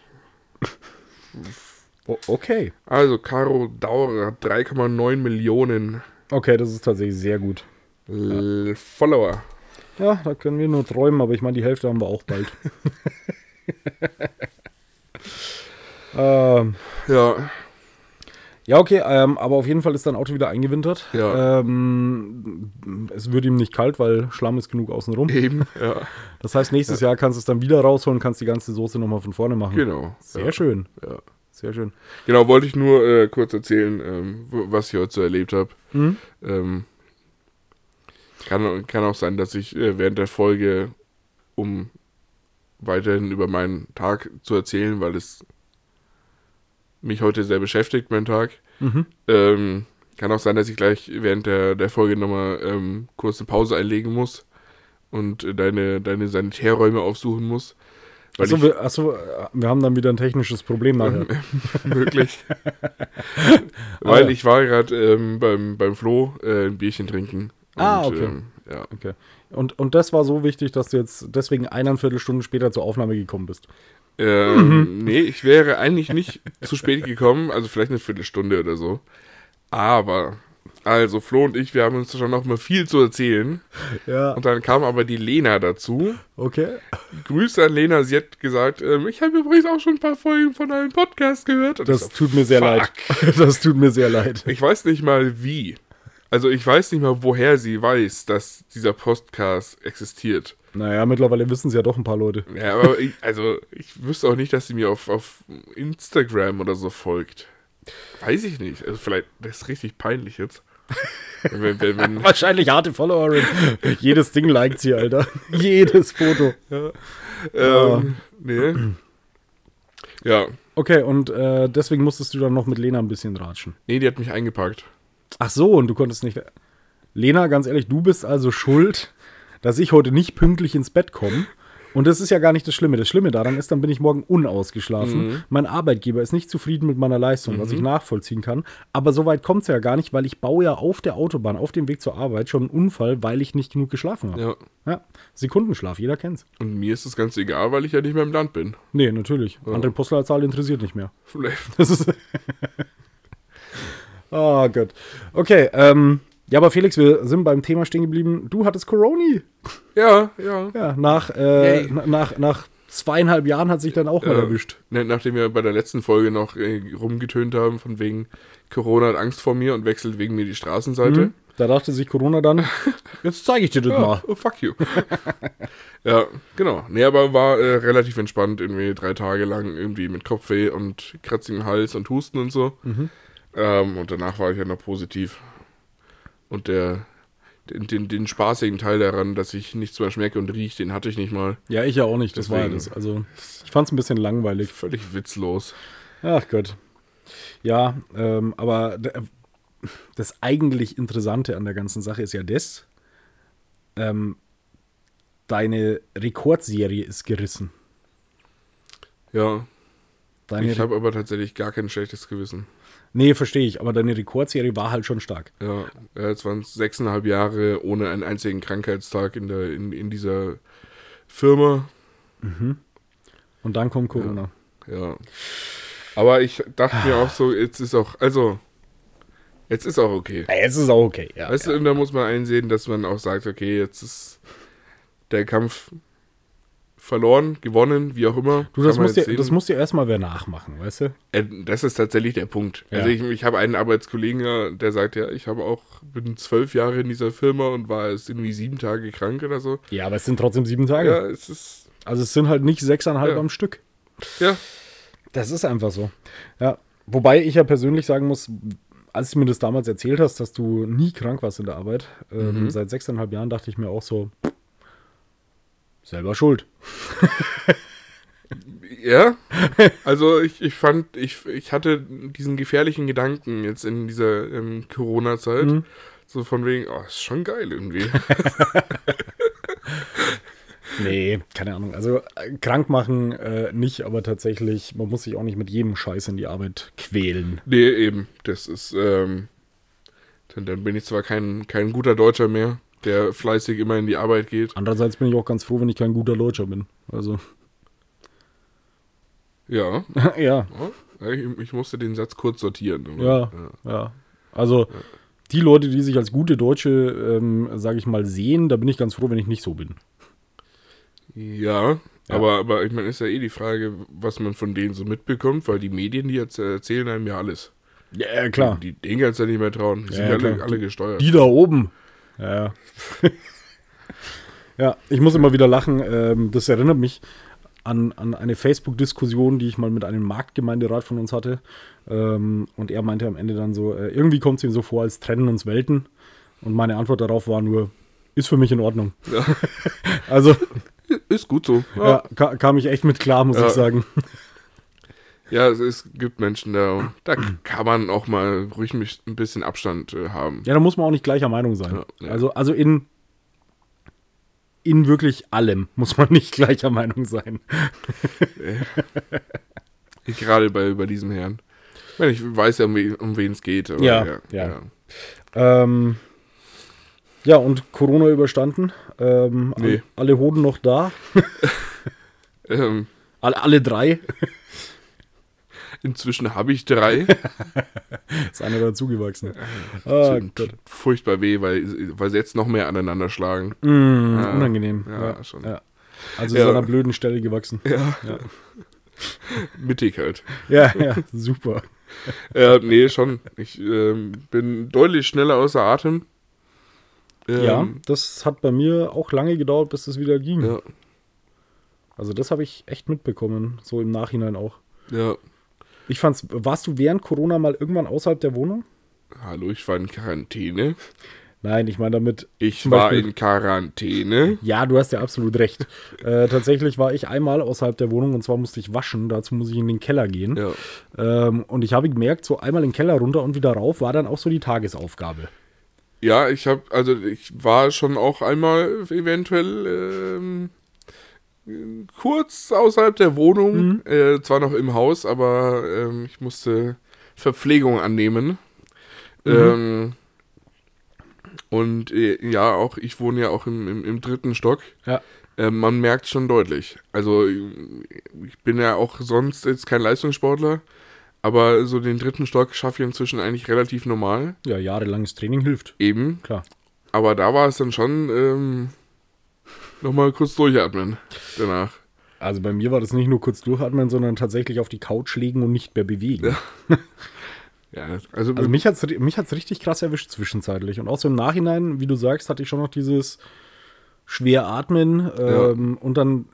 O okay. Also, Caro Dauer hat 3,9 Millionen Okay, das ist tatsächlich sehr gut. L Follower. Ja, da können wir nur träumen, aber ich meine, die Hälfte haben wir auch bald. [LAUGHS] ähm, Ja, ja, okay, ähm, aber auf jeden Fall ist dein Auto wieder eingewintert. Ja. Ähm, es wird ihm nicht kalt, weil Schlamm ist genug außenrum. eben. [LAUGHS] Ja, Das heißt, nächstes Jahr kannst du es dann wieder rausholen, kannst die ganze Soße nochmal von vorne machen. genau. Sehr ja. schön, Ja. Sehr schön. Genau, wollte ich nur äh, kurz erzählen, ähm, was ich heute so erlebt habe. Mhm. Ähm, kann, kann auch sein, dass ich äh, während der Folge, um weiterhin über meinen Tag zu erzählen, weil es mich heute sehr beschäftigt, mein Tag. Mhm. Ähm, kann auch sein, dass ich gleich während der, der Folge nochmal ähm, kurze Pause einlegen muss und äh, deine, deine Sanitärräume aufsuchen muss. Achso, wir, achso, äh, wir haben dann wieder ein technisches Problem nachher. [LAUGHS] möglich. [LAUGHS] Weil ja. ich war gerade ähm, beim, beim Flo äh, ein Bierchen trinken. Ah, Und, okay. Ähm, ja. Okay. Und, und das war so wichtig, dass du jetzt deswegen eineinviertel Stunde später zur Aufnahme gekommen bist. Ähm, nee, ich wäre eigentlich nicht zu spät gekommen, also vielleicht eine Viertelstunde oder so. Aber, also Flo und ich, wir haben uns schon noch mal viel zu erzählen. Ja. Und dann kam aber die Lena dazu. Okay. Grüße an Lena, sie hat gesagt, ähm, ich habe übrigens auch schon ein paar Folgen von einem Podcast gehört. Und Das so, tut mir sehr fuck. leid. [LAUGHS] Das tut mir sehr leid. Ich weiß nicht mal wie. Also ich weiß nicht mal, woher sie weiß, dass dieser Podcast existiert. Naja, mittlerweile wissen es ja doch ein paar Leute. Ja, aber ich, also ich wüsste auch nicht, dass sie mir auf, auf Instagram oder so folgt. Weiß ich nicht. Also vielleicht, das ist richtig peinlich jetzt. wenn, wenn, wenn, [LAUGHS] Wahrscheinlich harte Followerin. [LAUGHS] Jedes Ding liked sie, Alter. [LAUGHS] Jedes Foto. ähm, nee. Ja, Okay, und äh, deswegen musstest du dann noch mit Lena ein bisschen ratschen. Nee, die hat mich eingepackt. Ach so, und du konntest nicht. Lena, ganz ehrlich, du bist also schuld, dass ich heute nicht pünktlich ins Bett komme. Und das ist ja gar nicht das Schlimme. Das Schlimme daran ist, dann bin ich morgen unausgeschlafen. Mein Arbeitgeber ist nicht zufrieden mit meiner Leistung, was ich nachvollziehen kann. Aber so weit kommt es ja gar nicht, weil ich baue ja auf der Autobahn, auf dem Weg zur Arbeit schon einen Unfall, weil ich nicht genug geschlafen habe. Ja. Ja, Sekundenschlaf, jeder kennt's. Und mir ist das ganz egal, weil ich ja nicht mehr im Land bin. Nee, natürlich. Andere Postleitzahl interessiert nicht mehr. Das ist. oh [LAUGHS] Gott. Okay, ähm. Ja, aber Felix, wir sind beim Thema stehen geblieben. Du hattest Coroni. Ja, ja. Ja, nach, äh, nach, nach zweieinhalb Jahren hat sich dann auch mal Ja, erwischt. ne, Nachdem wir bei der letzten Folge noch äh, rumgetönt haben, von wegen Corona hat Angst vor mir und wechselt wegen mir die Straßenseite. Da dachte sich Corona dann, [LAUGHS] jetzt zeige ich dir das Ja, mal. oh, fuck you. [LAUGHS] ja, genau. Nee, aber war äh, relativ entspannt, irgendwie drei Tage lang irgendwie mit Kopfweh und kratzigem Hals und Husten und so. Ähm, und danach war ich ja noch positiv. Und der, den, den, den spaßigen Teil daran, dass ich nichts mehr schmecke und rieche, den hatte ich nicht mal. Ja, ich ja auch nicht, das war Deswegen. das. Also, ich fand es ein bisschen langweilig. Völlig witzlos. Ach Gott. Ja, ähm, aber das eigentlich Interessante an der ganzen Sache ist ja das, ähm, deine Rekordserie ist gerissen. Ja, Deine ich habe aber tatsächlich gar kein schlechtes Gewissen. Nee, verstehe ich, aber deine Rekordserie war halt schon stark. Ja, ja, jetzt waren es sechseinhalb Jahre ohne einen einzigen Krankheitstag in, der, in, in dieser Firma. Und dann kommt Corona. Ja. Aber ich dachte mir auch so, jetzt ist auch, also, jetzt ist auch okay. Ja, jetzt ist auch okay. Ja, Weißt du, und da muss man einsehen, dass man auch sagt, okay, jetzt ist der Kampf verloren, gewonnen, wie auch immer. Du, das jetzt dir, das musst dir erstmal wer nachmachen, weißt du? Äh, Das ist tatsächlich der Punkt. Ja. Also ich, ich habe einen Arbeitskollegen, der sagt, ja, ich habe auch, bin zwölf Jahre in dieser Firma und war jetzt irgendwie sieben Tage krank oder so. Ja, aber es sind trotzdem sieben Tage. Ja, es ist, Also es sind halt nicht sechseinhalb Ja. am Stück. ja, Das ist einfach so. Ja. Wobei ich ja persönlich sagen muss, als du mir das damals erzählt hast, dass du nie krank warst in der Arbeit, ähm, seit sechseinhalb Jahren dachte ich mir auch so, selber schuld. [LAUGHS] Ja, also ich, ich fand, ich, ich hatte diesen gefährlichen Gedanken jetzt in dieser ähm, Corona-Zeit. Mhm. So von wegen, oh, ist schon geil irgendwie. [LAUGHS] [LAUGHS] Nee, keine Ahnung. Also äh, krank machen äh, nicht, aber tatsächlich, man muss sich auch nicht mit jedem Scheiß in die Arbeit quälen. nee, eben, das ist, ähm, dann, dann bin ich zwar kein, kein guter Deutscher mehr, der fleißig immer in die Arbeit geht. Andererseits bin ich auch ganz froh, wenn ich kein guter Deutscher bin. Also, Ja, [LAUGHS] ja, ja ich, ich musste den Satz kurz sortieren. aber, ja, ja. Also, die Leute, die sich als gute Deutsche, ähm, sage ich mal, sehen, da bin ich ganz froh, wenn ich nicht so bin. Ja, aber, aber ich meine, ist ja eh die Frage, was man von denen so mitbekommt, weil die Medien, die jetzt erzählen einem ja alles. Ja, klar. Die, denen kannst du ja nicht mehr trauen. Die Ja, sind ja, ja alle, alle gesteuert. Die da oben. Ja, [LAUGHS] ja. ich muss immer wieder lachen. Ähm, das erinnert mich an, an eine Facebook-Diskussion, die ich mal mit einem Marktgemeinderat von uns hatte. Ähm, und er meinte am Ende dann so, äh, irgendwie kommt es ihm so vor, als trennen uns Welten. Und meine Antwort darauf war nur, ist für mich in Ordnung. Ja. [LAUGHS] Also, Ist gut so. ja, Ja, ka kam ich echt mit klar, muss ich sagen. Ja es, es gibt Menschen, da, da [CLEARS THROAT] kann man auch mal ruhig ein bisschen Abstand äh, haben. Ja, da muss man auch nicht gleicher Meinung sein. Ja, ja. Also, also in, in wirklich allem muss man nicht [LAUGHS] gleicher Meinung sein. Gerade bei, bei diesem Herrn. Ich, meine, ich weiß ja, um, we, um wen es geht. Aber Ja, ja, ja. Ähm, ja, und Corona überstanden. Ähm, Nee. alle, alle Hoden noch da. [LAUGHS] Ähm, Alle, alle drei. Inzwischen habe ich drei. [LAUGHS] Ist einer dazugewachsen. Tut Gott. furchtbar weh, weil, weil sie jetzt noch mehr aneinander schlagen. Mm, Ja, unangenehm. ja, schon. Ja. Also Ja. so einer blöden Stelle gewachsen. Ja. Ja. [LAUGHS] Mittig halt. Ja, ja, super. [LAUGHS] Ja, nee, schon. Ich ähm, bin deutlich schneller außer Atem. Ähm, ja, das hat bei mir auch lange gedauert, bis das wieder ging. Ja, Also das habe ich echt mitbekommen, so im Nachhinein auch. ja. Ich fand's, warst du während Corona mal irgendwann außerhalb der Wohnung? Hallo, ich war in Quarantäne. Nein, ich meine damit. Ich war Beispiel- in Quarantäne. Ja, du hast ja absolut recht. äh, tatsächlich war ich einmal außerhalb der Wohnung und zwar musste ich waschen. Dazu muss ich in den Keller gehen. Ja. Ähm, und ich habe gemerkt, so einmal in den Keller runter und wieder rauf war dann auch so die Tagesaufgabe. Ja, ich habe, also ich war schon auch einmal eventuell ähm, kurz außerhalb der Wohnung, äh, zwar noch im Haus, aber ähm, ich musste Verpflegung annehmen. Ähm, und äh, ja, auch ich wohne ja auch im, im, im dritten Stock. Ja. Äh, man merkt schon deutlich. Also ich bin ja auch sonst jetzt kein Leistungssportler, aber so den dritten Stock schaffe ich inzwischen eigentlich relativ normal. Ja, jahrelanges Training hilft. Eben. Klar. Aber da war es dann schon ähm, nochmal kurz durchatmen danach. Also bei mir war das nicht nur kurz durchatmen, sondern tatsächlich auf die Couch legen und nicht mehr bewegen. Ja, also, Also mich hat es mich hat's richtig krass erwischt zwischenzeitlich. Und auch so im Nachhinein, wie du sagst, hatte ich schon noch dieses schwer atmen ähm, und dann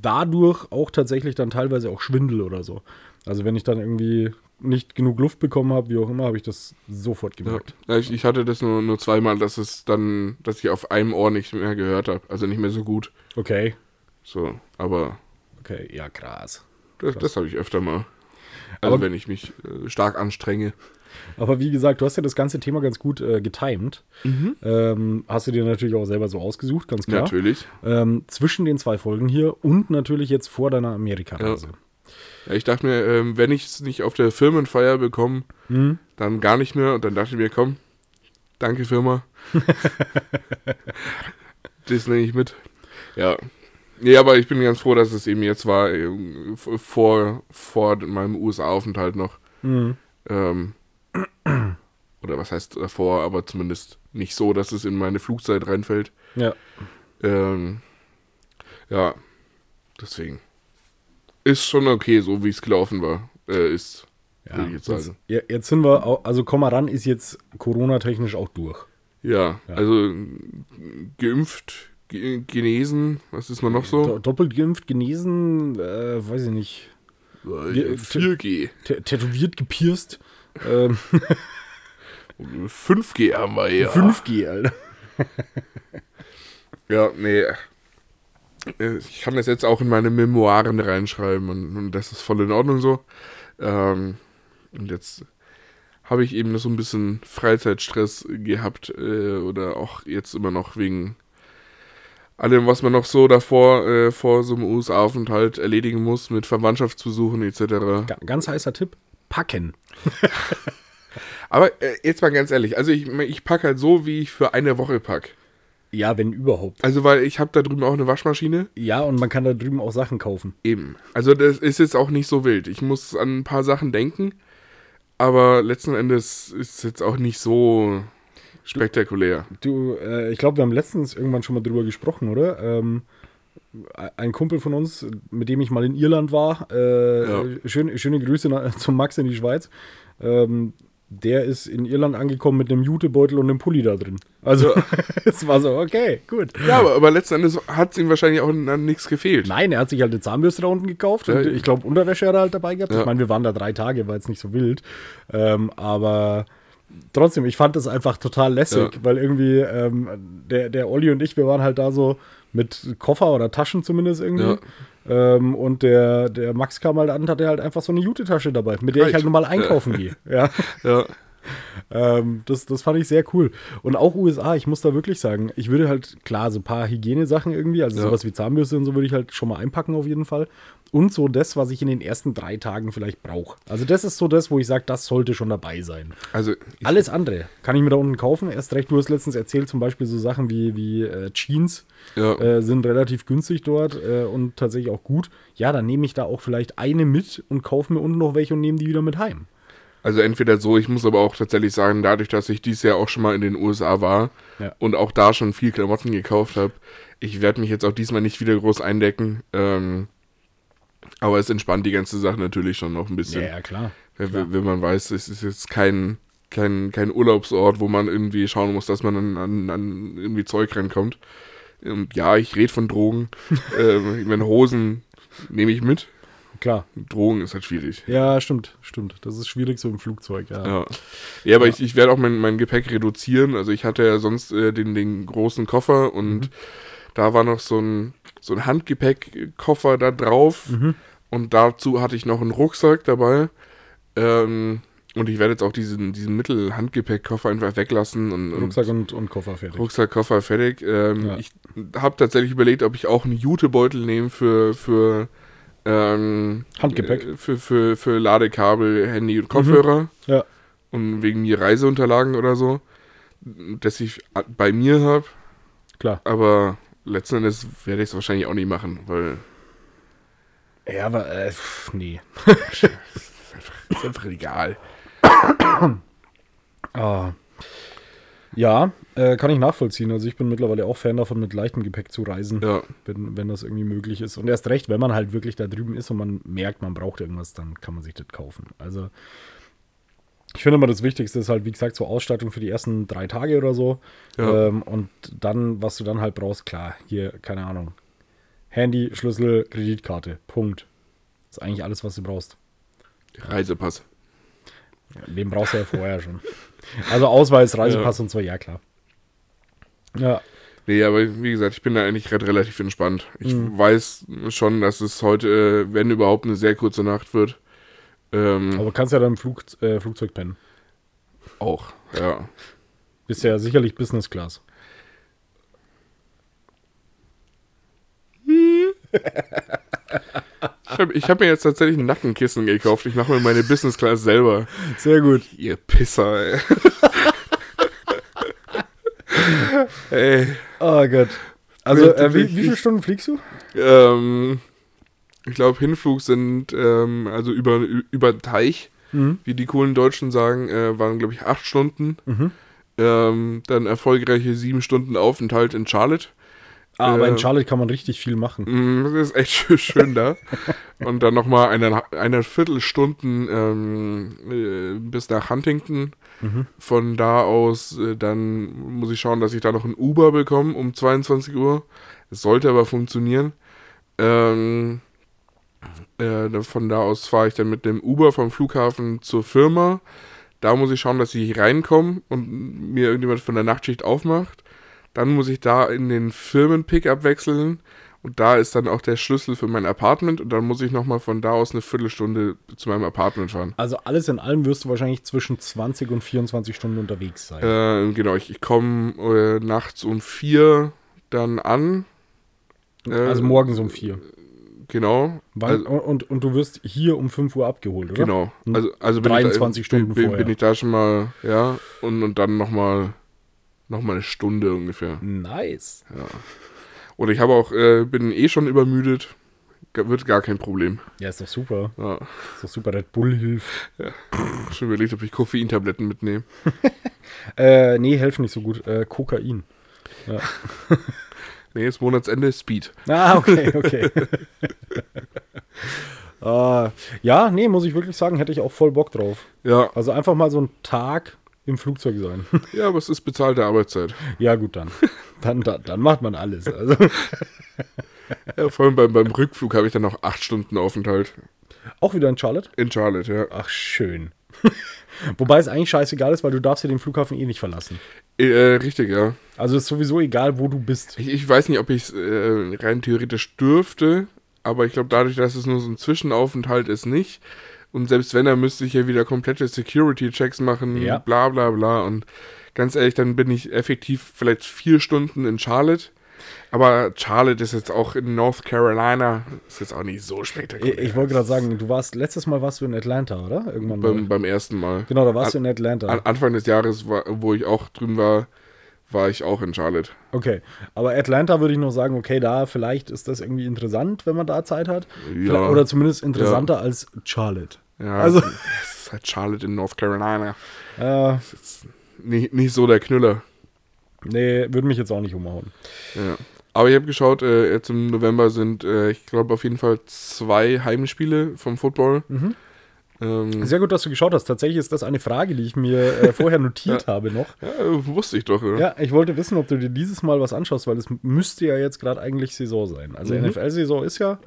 dadurch auch tatsächlich dann teilweise auch Schwindel oder so. Also wenn ich dann irgendwie nicht genug Luft bekommen habe, wie auch immer, habe ich das sofort gemerkt. Ja, ich, ich hatte das nur, nur zweimal, dass es dann, dass ich auf einem Ohr nicht mehr gehört habe. Also nicht mehr so gut. Okay. So, aber Okay, ja, krass. das, das habe ich öfter mal. Also Aber- wenn ich mich äh, stark anstrenge. Aber wie gesagt, du hast ja das ganze Thema ganz gut äh, getimed. Ähm, hast du dir natürlich auch selber so ausgesucht, ganz klar. Natürlich. Ähm, zwischen den zwei Folgen hier und natürlich jetzt vor deiner Amerika-Reise. Ja, ich dachte mir, ähm, wenn ich es nicht auf der Firmenfeier bekomme, Mhm. dann gar nicht mehr. Und dann dachte ich mir, komm, danke Firma. [LAUGHS] das nehme ich mit. Ja. Nee, aber ich bin ganz froh, dass es eben jetzt war, ähm, vor, vor meinem USA-Aufenthalt noch. Mhm. Ähm, oder was heißt davor, aber zumindest nicht so, dass es in meine Flugzeit reinfällt. Ja. Ähm, ja, deswegen. Ist schon okay, so wie es gelaufen war. Äh, ist, Ja, würde ich jetzt jetzt, sagen. ja, jetzt sind wir, auch, also komm mal ran, ist jetzt Corona-technisch auch durch. Ja, Ja. also geimpft, ge genesen, was ist man noch so? doppelt geimpft, genesen, äh, weiß ich nicht, Äh, 4G. tä- tätowiert, gepierst. Ähm, 5G haben wir ja. 5G, Alter. Ja, nee. Äh, Ich kann das jetzt auch in meine Memoiren reinschreiben und, und das ist voll in Ordnung so. Ähm, und jetzt habe ich eben so ein bisschen Freizeitstress gehabt äh, oder auch jetzt immer noch wegen allem, was man noch so davor äh, vor so einem USA-Aufenthalt erledigen muss mit Verwandtschaftsbesuchen etc. Ga- Ganz heißer Tipp, packen. [LAUGHS] Aber äh, jetzt mal ganz ehrlich, also ich, ich packe halt so, wie ich für eine Woche pack. Ja, wenn überhaupt. Also weil ich habe da drüben auch eine Waschmaschine. Ja, und man kann da drüben auch Sachen kaufen. Eben. Also das ist jetzt auch nicht so wild. Ich muss an ein paar Sachen denken, aber letzten Endes ist es jetzt auch nicht so spektakulär. Du, äh, ich glaube, wir haben letztens irgendwann schon mal drüber gesprochen, oder? Ähm, ein Kumpel von uns, mit dem ich mal in Irland war, äh, Ja. schön, schöne Grüße zum Max in die Schweiz. Ähm, der ist in Irland angekommen mit einem Jutebeutel und einem Pulli da drin. Also, [LAUGHS] es war so, okay, gut. Ja, aber, aber letzten Endes hat es ihm wahrscheinlich auch an nichts gefehlt. Nein, er hat sich halt eine Zahnbürste da unten gekauft und Ja. ich glaube, Unterwäsche hat er halt dabei gehabt. Ja. Ich meine, wir waren da drei Tage, war jetzt nicht so wild. Ähm, aber trotzdem, ich fand das einfach total lässig, Ja. weil irgendwie ähm, der, der Olli und ich, wir waren halt da so mit Koffer oder Taschen zumindest irgendwie. Ähm, und der, der Max kam halt an, hatte halt einfach so eine Jute-Tasche dabei, mit der ich Right. halt normal einkaufen gehe. Ja. Ja. Ähm, das, das fand ich sehr cool. Und auch USA, ich muss da wirklich sagen, ich würde halt, klar, so ein paar Hygienesachen irgendwie, also Ja. sowas wie Zahnbürste und so würde ich halt schon mal einpacken auf jeden Fall. Und so das, was ich in den ersten drei Tagen vielleicht brauche. Also das ist so das, wo ich sage, das sollte schon dabei sein. Also Alles andere kann ich mir da unten kaufen. Erst recht, du hast letztens erzählt, zum Beispiel so Sachen wie, wie äh, Jeans ja. äh, sind relativ günstig dort äh, und tatsächlich auch gut. Ja, dann nehme ich da auch vielleicht eine mit und kaufe mir unten noch welche und nehme die wieder mit heim. Also entweder so, ich muss aber auch tatsächlich sagen, dadurch, dass ich dieses Jahr auch schon mal in den USA war Ja. und auch da schon viel Klamotten gekauft habe, ich werde mich jetzt auch diesmal nicht wieder groß eindecken. Ähm, aber es entspannt die ganze Sache natürlich schon noch ein bisschen. Ja, ja, klar. Wenn, klar. wenn man weiß, es ist jetzt kein, kein, kein Urlaubsort, wo man irgendwie schauen muss, dass man an, an, an irgendwie Zeug rankommt. Ähm, ja, ich rede von Drogen. [LAUGHS] ähm, ich meine, Hosen nehme ich mit. Klar. Drogen ist halt schwierig. Ja, stimmt, stimmt. Das ist schwierig so im Flugzeug, ja. Ja, ja aber ich, ich werde auch mein, mein Gepäck reduzieren. Also ich hatte ja sonst äh, den, den großen Koffer und da war noch so ein, so ein Handgepäckkoffer da drauf. Und dazu hatte ich noch einen Rucksack dabei. Ähm, und ich werde jetzt auch diesen, diesen Mittelhandgepäckkoffer einfach weglassen und, und Rucksack und, und Koffer fertig. Rucksack, Koffer fertig. Ähm, Ja. Ich habe tatsächlich überlegt, ob ich auch einen Jutebeutel nehme für, für ähm, Handgepäck. äh, Für, für, für Ladekabel, Handy und Kopfhörer. Ja. Und wegen mir Reiseunterlagen oder so. Dass ich bei mir habe. Klar. Aber letzten Endes werde ich es wahrscheinlich auch nicht machen, weil Ja, aber, äh, pff, nee. [LAUGHS] [LAUGHS] ist einfach egal. Ah. Ja, äh, kann ich nachvollziehen. Also ich bin mittlerweile auch Fan davon, mit leichtem Gepäck zu reisen, Ja, wenn, wenn das irgendwie möglich ist. Und erst recht, wenn man halt wirklich da drüben ist und man merkt, man braucht irgendwas, dann kann man sich das kaufen. Also ich finde immer das Wichtigste ist halt, wie gesagt, so Ausstattung für die ersten drei Tage oder so. Ja. Ähm, und dann, was du dann halt brauchst, klar, hier, keine Ahnung. Handy, Schlüssel, Kreditkarte. Punkt. Das ist eigentlich alles, was du brauchst. Reisepass. Den brauchst du ja vorher schon. Also Ausweis, [LAUGHS] Reisepass und so, ja klar. Ja, Nee, aber wie gesagt, ich bin da eigentlich re- relativ entspannt. Ich Mhm. weiß schon, dass es heute, äh, wenn überhaupt, eine sehr kurze Nacht wird. Ähm, aber kannst ja dann im Flug, äh, Flugzeug pennen. auch, ja. Bist ja sicherlich Business Class. [LAUGHS] Ich habe hab mir jetzt tatsächlich ein Nackenkissen gekauft. Ich mache mir meine Business Class selber. Sehr gut. Ihr Pisser, ey. [LAUGHS] ey. Oh Gott. Also, äh, wie, wie viele Stunden fliegst du? Ähm, ich glaube, Hinflug sind, ähm, also über, über den Teich, Mhm. wie die coolen Deutschen sagen, äh, waren, glaube ich, acht Stunden. Ähm, dann erfolgreiche sieben Stunden Aufenthalt in Charlotte. Ah, aber in Äh, Charlotte kann man richtig viel machen. Mm, Das ist echt schön, schön da. [LAUGHS] Und dann nochmal eine, eine Viertelstunden ähm, äh, bis nach Huntington. Von da aus, äh, dann muss ich schauen, dass ich da noch ein Uber bekomme um 22 Uhr. Es sollte aber funktionieren. Ähm, äh, von da aus fahre ich dann mit dem Uber vom Flughafen zur Firma. Da muss ich schauen, dass ich reinkomme und mir irgendjemand von der Nachtschicht aufmacht. Dann muss ich da in den Firmen-Pickup wechseln. Und da ist dann auch der Schlüssel für mein Apartment. Und dann muss ich nochmal von da aus eine Viertelstunde zu meinem Apartment fahren. Also alles in allem wirst du wahrscheinlich zwischen 20 und 24 Stunden unterwegs sein. Äh, genau, ich, ich komme äh, nachts um vier dann an. Äh, also morgens um 4. Genau. Weil, also, und, und du wirst hier um 5 Uhr abgeholt, oder? genau. Also, also bin 23 ich da, Stunden bin, vorher. bin ich da schon mal, ja. Und, und dann nochmal noch mal eine Stunde ungefähr. Nice. Oder ich habe auch, äh, bin eh schon übermüdet. Wird gar kein Problem. Ja, ist doch super. Ja. Ist doch super. Red Bull hilft. Schon überlegt, ob ich Koffeintabletten mitnehme. [LAUGHS] Äh, nee, helfen nicht so gut. Äh, Kokain. [LAUGHS] Nee, jetzt Monatsende Speed. Ah, okay, okay. äh, [LAUGHS] ja, nee, muss ich wirklich sagen, hätte ich auch voll Bock drauf. Ja, Also einfach mal so einen Tag im Flugzeug sein. [LAUGHS] ja, aber es ist bezahlte Arbeitszeit. ja, gut, dann. Dann, dann, dann macht man alles. Also, [LAUGHS] Ja, vor allem beim, beim Rückflug habe ich dann noch acht Stunden Aufenthalt auch wieder in Charlotte? in Charlotte, ja. Ach, schön. [LAUGHS] Wobei es eigentlich scheißegal ist, weil du darfst ja den Flughafen eh nicht verlassen. Äh, richtig, ja. Also ist sowieso egal, wo du bist. Ich, ich weiß nicht, ob ich es äh, rein theoretisch dürfte, aber ich glaube, dadurch, dass es nur so ein Zwischenaufenthalt ist, nicht. Und selbst wenn, dann müsste ich ja wieder komplette Security-Checks machen, Ja. bla bla bla. Und ganz ehrlich, dann bin ich effektiv vielleicht vier Stunden in Charlotte. Aber Charlotte ist jetzt auch in North Carolina, ist jetzt auch nicht so Ich, spektakulär. ich wollte gerade sagen, du warst, letztes Mal warst du in Atlanta, oder? Irgendwann beim, beim ersten Mal. Genau, da warst du in Atlanta. An, Anfang des Jahres, war, wo ich auch drüben war, war ich auch in Charlotte. Okay, aber Atlanta würde ich noch sagen, okay, da vielleicht ist das irgendwie interessant, wenn man da Zeit hat. Ja. Oder zumindest interessanter als Charlotte. Ja, Also- es ist halt Charlotte in North Carolina. Äh, Nicht, nicht so der Knüller. nee, würde mich jetzt auch nicht umhauen. Ja. Aber ich habe geschaut, äh, jetzt im November sind, äh, ich glaube, auf jeden Fall zwei Heimspiele vom Football. Mhm. Ähm, Sehr gut, dass du geschaut hast. Tatsächlich ist das eine Frage, die ich mir äh, [LAUGHS] vorher notiert habe noch. ja, wusste ich doch. Ja. Ja, ich wollte wissen, ob du dir dieses Mal was anschaust, weil es müsste ja jetzt gerade eigentlich Saison sein. Also Mhm. NFL-Saison ist ja.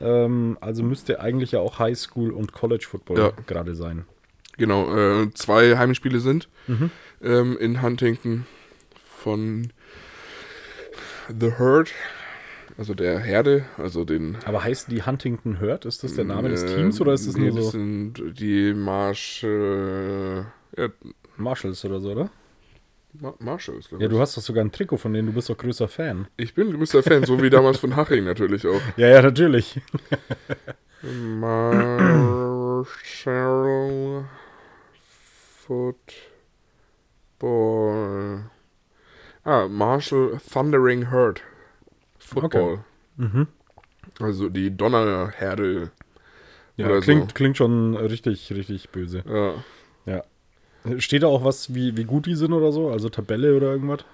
Ähm, also müsste eigentlich ja auch High School und College Football Ja. gerade sein. Genau, äh, zwei Heimspiele sind Mhm. ähm, in Huntington von The Herd, also der Herde, also den. Aber heißt die Huntington Herd? Ist das der Name des äh, Teams oder ist das nee, nur Das so sind die Marsh. Äh, ja, Marshalls oder so, oder? Ma Marshalls, glaub Ja, ich. du hast doch sogar ein Trikot von denen, du bist doch größer Fan. Ich bin größter Fan, so wie damals von Haching natürlich auch. [LAUGHS] Ja, ja, natürlich. [LAUGHS] Marshall Football. Ah, Marshall Thundering Herd Football. Mhm. Also die Donnerherde. Ja, klingt, so. klingt schon richtig, richtig böse. Ja. Ja. Steht da auch was, wie, wie gut die sind oder so? Also Tabelle oder irgendwas?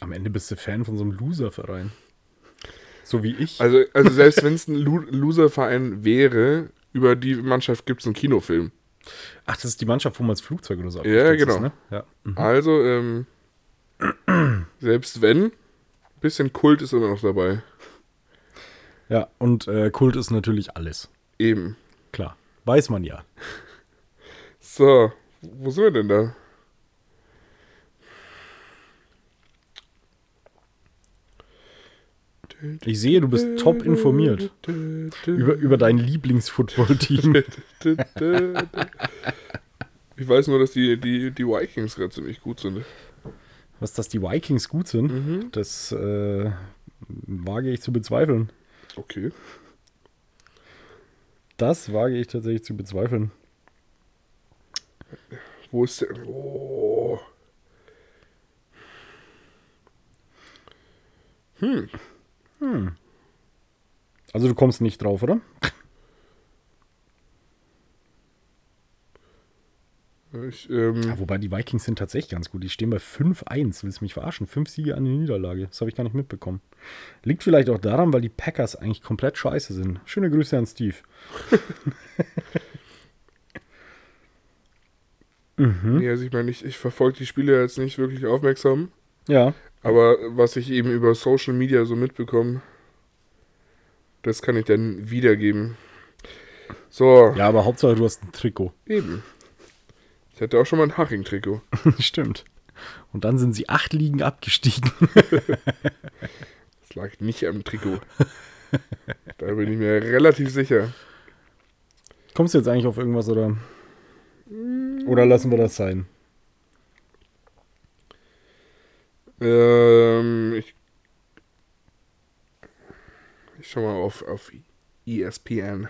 Am Ende bist du Fan von so einem Loser-Verein. So wie ich. Also, also selbst wenn es ein Lo Loser-Verein wäre, über die Mannschaft gibt es einen Kinofilm. Ach, das ist die Mannschaft, wo man das Flugzeug oder so Ja, genau. Ist, ne? Ja. Mhm. Also, ähm, [CLEARS THROAT] selbst wenn, bisschen Kult ist immer noch dabei. ja, und äh, Kult ist natürlich alles. Eben. Klar. Weiß man ja. So, wo sind wir denn da? Ich sehe, du bist top informiert über, über dein Lieblingsfootball-Team. Ich weiß nur, dass die, die, die Vikings gerade ziemlich gut sind. Was, dass die Vikings gut sind, Mhm. das äh, wage ich zu bezweifeln. Okay. Das wage ich tatsächlich zu bezweifeln. Wo ist der? Oh. Also du kommst nicht drauf, oder? Ich, ähm, Ja, wobei die Vikings sind tatsächlich ganz gut. Die stehen bei 5-1. Willst du mich verarschen? Fünf Siege an die Niederlage. Das habe ich gar nicht mitbekommen. Liegt vielleicht auch daran, weil die Packers eigentlich komplett scheiße sind. Schöne Grüße an Steve. [LAUGHS] nee, also ich meine, ich, ich verfolge die Spiele jetzt nicht wirklich aufmerksam. Ja. Aber was ich eben über Social Media so mitbekomme, das kann ich dann wiedergeben. So, Ja, aber Hauptsache du hast ein Trikot. eben. Ich hatte auch schon mal ein Haching-Trikot. [LAUGHS] Stimmt. Und dann sind sie acht Ligen abgestiegen. [LAUGHS] Das lag nicht am Trikot. da bin ich mir relativ sicher. Kommst du jetzt eigentlich auf irgendwas oder? Oder lassen wir das sein? Ähm, ich, ich schau mal auf, auf ESPN.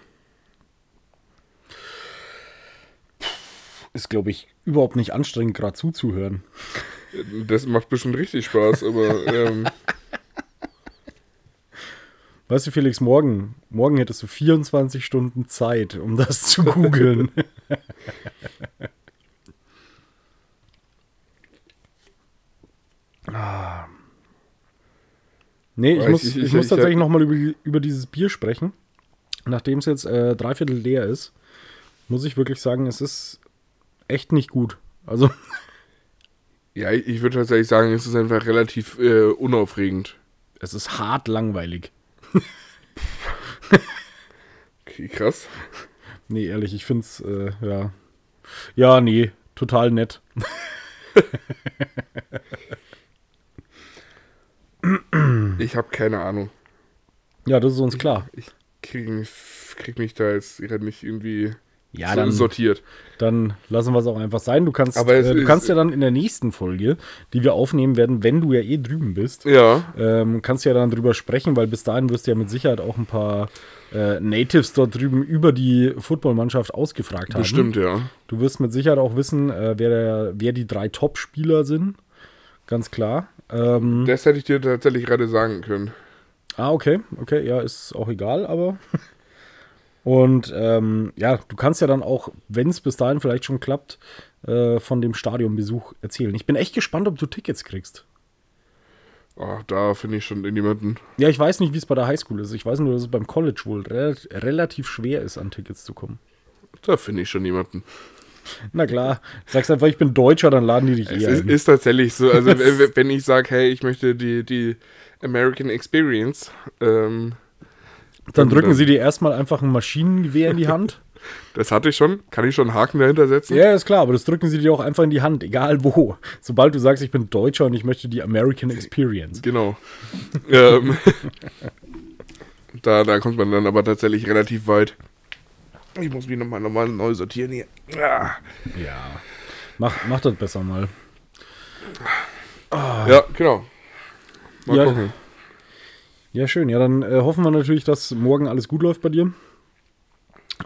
Ist, glaube ich, überhaupt nicht anstrengend, gerade zuzuhören. Das macht bestimmt richtig Spaß, aber [LAUGHS] ähm, Weißt du, Felix, morgen, morgen hättest du 24 Stunden Zeit, um das zu googeln. [LAUGHS] ah. Nee, ich muss, ich- ich, muss ich tatsächlich nochmal über, über dieses Bier sprechen. Nachdem es jetzt äh, dreiviertel leer ist, muss ich wirklich sagen, es ist echt nicht gut. Also, ja, ich ich würde tatsächlich sagen, es ist einfach relativ äh, unaufregend. es ist hart langweilig. Okay, krass. Nee, ehrlich, ich finde es, äh, ja. Ja, nee, total nett. [LAUGHS] Ich habe keine Ahnung. Ja, das ist uns klar. Ich krieg, mich- krieg mich da jetzt nicht irgendwie Ja, dann, sortiert. dann lassen wir es auch einfach sein. Du kannst, äh, du ist- kannst ja dann in der nächsten Folge, die wir aufnehmen werden, wenn du ja eh drüben bist, Ja, ähm, kannst ja dann drüber sprechen, weil bis dahin wirst du ja mit Sicherheit auch ein paar äh, Natives dort drüben über die Footballmannschaft ausgefragt haben. bestimmt, ja. Du wirst mit Sicherheit auch wissen, äh, wer, der, wer die drei Top-Spieler sind. Ganz klar. Ähm, Das hätte ich dir tatsächlich gerade sagen können. Ah, okay, okay, ja, ist auch egal, aber. [LAUGHS] Und ähm, ja, du kannst ja dann auch, wenn es bis dahin vielleicht schon klappt, äh, von dem Stadionbesuch erzählen. Ich bin echt gespannt, ob du Tickets kriegst. Oh, da finde ich schon jemanden. Ja, ich weiß nicht, wie es bei der Highschool ist. Ich weiß nur, dass es beim College wohl rel relativ schwer ist, an Tickets zu kommen. Da finde ich schon jemanden. Na klar. Sagst einfach, ich bin Deutscher, dann laden die dich Es eh ist, ist tatsächlich so. Also [LAUGHS] wenn ich sage, hey, ich möchte die, die American Experience, ähm, Dann drücken sie dir erstmal einfach ein Maschinengewehr in die [LAUGHS] Hand. das hatte ich schon. Kann ich schon einen Haken dahinter setzen? Ja, ist klar, aber das drücken sie dir auch einfach in die Hand, egal wo. Sobald du sagst, ich bin Deutscher und ich möchte die American Experience. Genau. [LAUGHS] ähm, da, da kommt man dann aber tatsächlich relativ weit. Ich muss mich nochmal noch mal neu sortieren hier. Ah. Ja. Mach, mach das besser mal. Ja, genau. Mal Ja. gucken. Ja, schön. Ja, dann äh, hoffen wir natürlich, dass morgen alles gut läuft bei dir.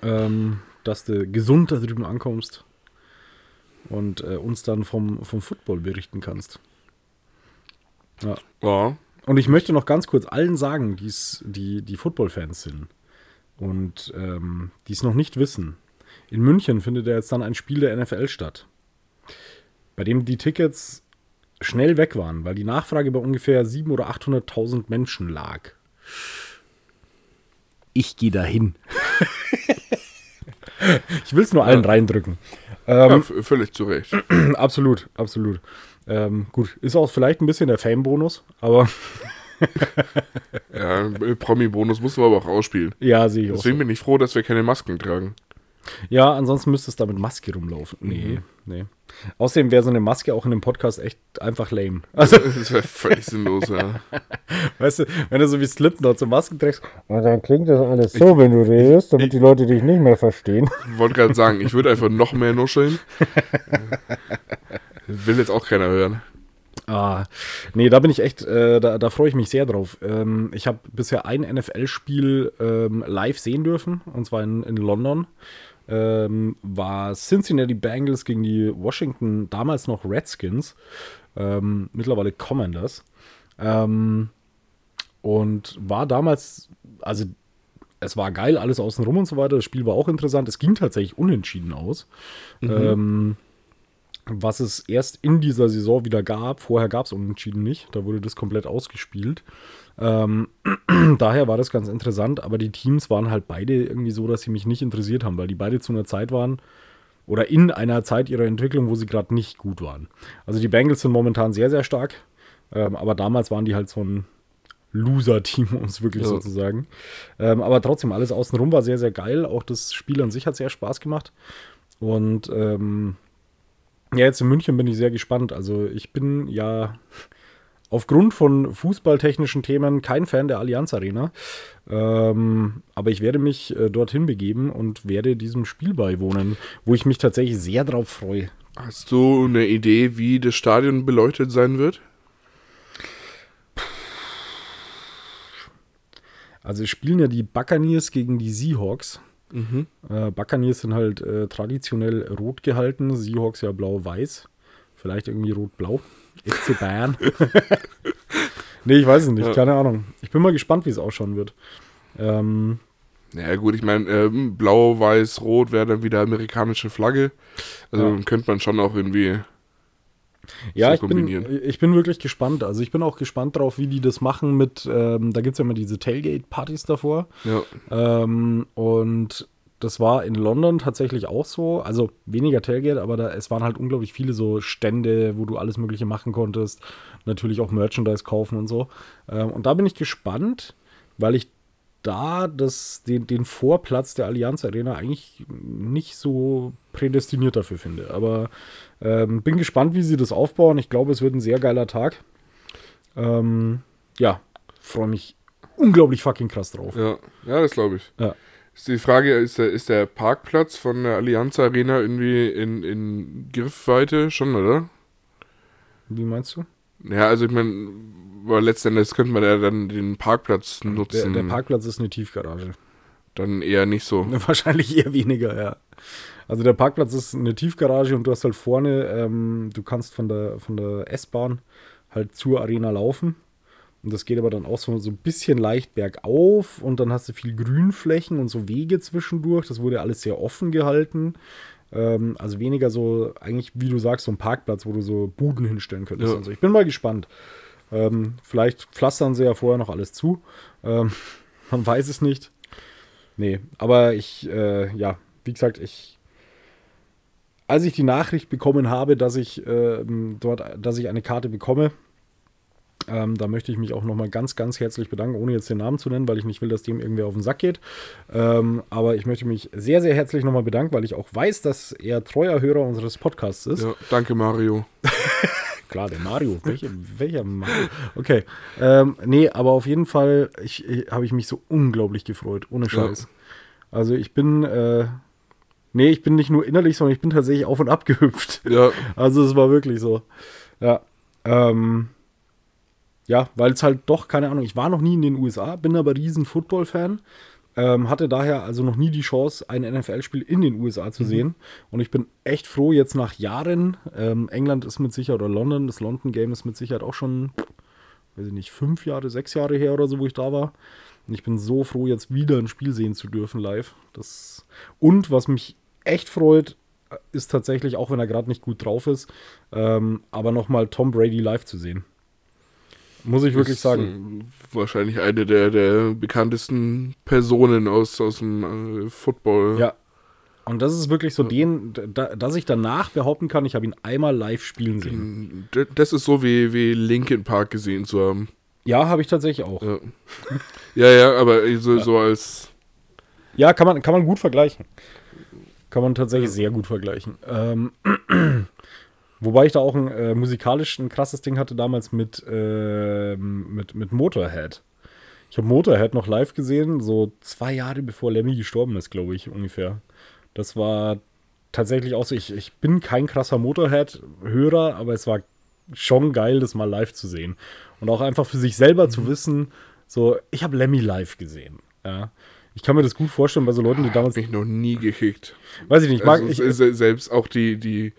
Ähm, dass du gesund da drüben ankommst und äh, uns dann vom, vom Football berichten kannst. Ja. Ja. Und ich möchte noch ganz kurz allen sagen, die's, die, die Football-Fans sind und ähm, die es noch nicht wissen. In München findet ja jetzt dann ein Spiel der NFL statt, bei dem die Tickets schnell weg waren, weil die Nachfrage bei ungefähr 700.000 oder 800.000 Menschen lag. Ich gehe dahin. [LAUGHS] ich will es nur allen reindrücken. ja Ähm, v- völlig zu Recht. [CLEARS THROAT] absolut, absolut. Ähm, gut, ist auch vielleicht ein bisschen der Fame-Bonus, aber [LAUGHS] Ja, Promi-Bonus musst du aber auch ausspielen. ja, sehe ich auch. Deswegen So. bin ich froh, dass wir keine Masken tragen. Ja, ansonsten müsstest du da mit Maske rumlaufen. Nee, nee. Außerdem wäre so eine Maske auch in dem Podcast echt einfach lame. Also, [LAUGHS] Das wäre völlig sinnlos, ja. [LAUGHS] weißt du, wenn du so wie Slipknot so Masken trägst, Und dann klingt das alles so, wenn du redest, damit die Leute dich nicht mehr verstehen. Ich wollte gerade sagen, ich würde einfach noch mehr nuscheln. [LAUGHS] Will jetzt auch keiner hören. Ah, nee, da bin ich echt, äh, da, da freue ich mich sehr drauf. Ähm, ich habe bisher ein NFL-Spiel ähm, live sehen dürfen, und zwar in, in London. Ähm, war Cincinnati Bengals gegen die Washington, damals noch Redskins, ähm, mittlerweile Commanders. Ähm, und war damals, also es war geil, alles außenrum und so weiter. Das Spiel war auch interessant. Es ging tatsächlich unentschieden aus. Ähm, was es erst in dieser Saison wieder gab. Vorher gab es unentschieden nicht. Da wurde das komplett ausgespielt. Ähm, [CLEARS THROAT] daher war das ganz interessant, aber die Teams waren halt beide irgendwie so, dass sie mich nicht interessiert haben, weil die beide zu einer Zeit waren oder in einer Zeit ihrer Entwicklung, wo sie gerade nicht gut waren. Also die Bengals sind momentan sehr, sehr stark, ähm, aber damals waren die halt so ein Loser-Team, um es wirklich Ja. so zu sagen. Ähm, aber trotzdem, alles außenrum war sehr, sehr geil. Auch das Spiel an sich hat sehr Spaß gemacht. Und ähm, ja, jetzt in München bin ich sehr gespannt. Also ich bin ja aufgrund von fußballtechnischen Themen kein Fan der Allianz Arena. Ähm, aber ich werde mich äh, dorthin begeben und werde diesem Spiel beiwohnen, wo ich mich tatsächlich sehr drauf freue. Hast du eine Idee, wie das Stadion beleuchtet sein wird? Also spielen ja die Buccaneers gegen die Seahawks. Äh, Buccaneers sind halt äh, traditionell rot gehalten, Seahawks ja blau-weiß. Vielleicht irgendwie rot-blau. FC Bayern. [LAUGHS] nee, ich weiß es nicht, keine Ahnung. Ich bin mal gespannt, wie es ausschauen wird. Ähm, Ja gut, ich meine, ähm, blau, weiß, rot wäre dann wieder amerikanische Flagge. Also Ja. könnte man schon auch irgendwie... Ja, ich bin, kombinieren. ich bin wirklich gespannt. Also ich bin auch gespannt drauf, wie die das machen mit, ähm, da gibt es ja immer diese Tailgate-Partys davor. Ja, Ähm, und das war in London tatsächlich auch so. Also weniger Tailgate, aber da, es waren halt unglaublich viele so Stände, wo du alles Mögliche machen konntest. Natürlich auch Merchandise kaufen und so. Ähm, und da bin ich gespannt, weil ich da das, den, den Vorplatz der Allianz Arena eigentlich nicht so prädestiniert dafür finde. Aber ähm, bin gespannt, wie sie das aufbauen. Ich glaube, es wird ein sehr geiler Tag. Ähm, ja, freue mich unglaublich fucking krass drauf. ja, ja das glaube ich. Ja. Ist die Frage, ist der, ist der Parkplatz von der Allianz Arena irgendwie in, in Griffweite schon, oder? Wie meinst du? Ja, also ich meine, weil letztendlich könnte man ja dann den Parkplatz Der, nutzen. der Parkplatz ist eine Tiefgarage. Dann eher nicht so. [LAUGHS] Wahrscheinlich eher weniger, ja. Also der Parkplatz ist eine Tiefgarage und du hast halt vorne, ähm, du kannst von der, von der S-Bahn halt zur Arena laufen. Und das geht aber dann auch so, so ein bisschen leicht bergauf und dann hast du viel Grünflächen und so Wege zwischendurch. Das wurde alles sehr offen gehalten. Ähm, also weniger so, eigentlich, wie du sagst, so ein Parkplatz, wo du so Buden hinstellen könntest. Ja. Also ich bin mal gespannt. Ähm, vielleicht pflastern sie ja vorher noch alles zu. Ähm, [LAUGHS] man weiß es nicht. Nee, aber ich, äh, ja, wie gesagt, ich. als ich die Nachricht bekommen habe, dass ich ähm, dort, dass ich eine Karte bekomme, ähm, da möchte ich mich auch nochmal ganz, ganz herzlich bedanken, ohne jetzt den Namen zu nennen, weil ich nicht will, dass dem irgendwer auf den Sack geht. Ähm, aber ich möchte mich sehr, sehr herzlich nochmal bedanken, weil ich auch weiß, dass er treuer Hörer unseres Podcasts ist. Ja, danke, Mario. [LAUGHS] Klar, der Mario. Welche, welcher Mario? Okay. Ähm, nee, aber auf jeden Fall ich, ich, habe ich mich so unglaublich gefreut. Ohne Scheiß. Also ich bin, äh, nee, ich bin nicht nur innerlich, sondern ich bin tatsächlich auf und ab gehüpft. Ja, Also es war wirklich so. Ja. Ähm, ja, weil es halt doch, keine Ahnung, ich war noch nie in den USA, bin aber riesen Football-Fan. Ähm, hatte daher also noch nie die Chance, ein NFL-Spiel in den USA zu sehen. Und ich bin echt froh, jetzt nach Jahren, ähm, England ist mit Sicherheit, oder London, das London Game ist mit Sicherheit auch schon, weiß ich nicht, fünf Jahre, sechs Jahre her oder so, wo ich da war. Und ich bin so froh, jetzt wieder ein Spiel sehen zu dürfen live. Das und was mich echt freut, ist tatsächlich, auch wenn er gerade nicht gut drauf ist, ähm, aber nochmal Tom Brady live zu sehen. Muss ich wirklich ist, sagen. äh, Wahrscheinlich eine der, der bekanntesten Personen aus, aus dem äh, Football. Ja. Und das ist wirklich so den, da, dass ich danach behaupten kann, ich habe ihn einmal live spielen sehen. D- Das ist so wie, wie Linkin Park gesehen zu haben. Ja, habe ich tatsächlich auch. Ja, [LAUGHS] ja, ja aber so, so als. Ja, kann man, kann man gut vergleichen. Kann man tatsächlich sehr gut vergleichen. Ähm, [CLEARS THROAT] wobei ich da auch ein äh, musikalisch ein krasses Ding hatte damals mit, ähm, mit, mit Motorhead. Ich habe Motorhead noch live gesehen, so zwei Jahre bevor Lemmy gestorben ist, glaube ich, ungefähr. Das war tatsächlich auch so. Ich, ich bin kein krasser Motorhead-Hörer, aber es war schon geil, das mal live zu sehen. Und auch einfach für sich selber zu wissen, so, ich habe Lemmy live gesehen. Ja. Ich kann mir das gut vorstellen bei so Leuten, die damals. mich noch nie gekickt. Weiß ich nicht, mag also, ich. selbst auch die, die,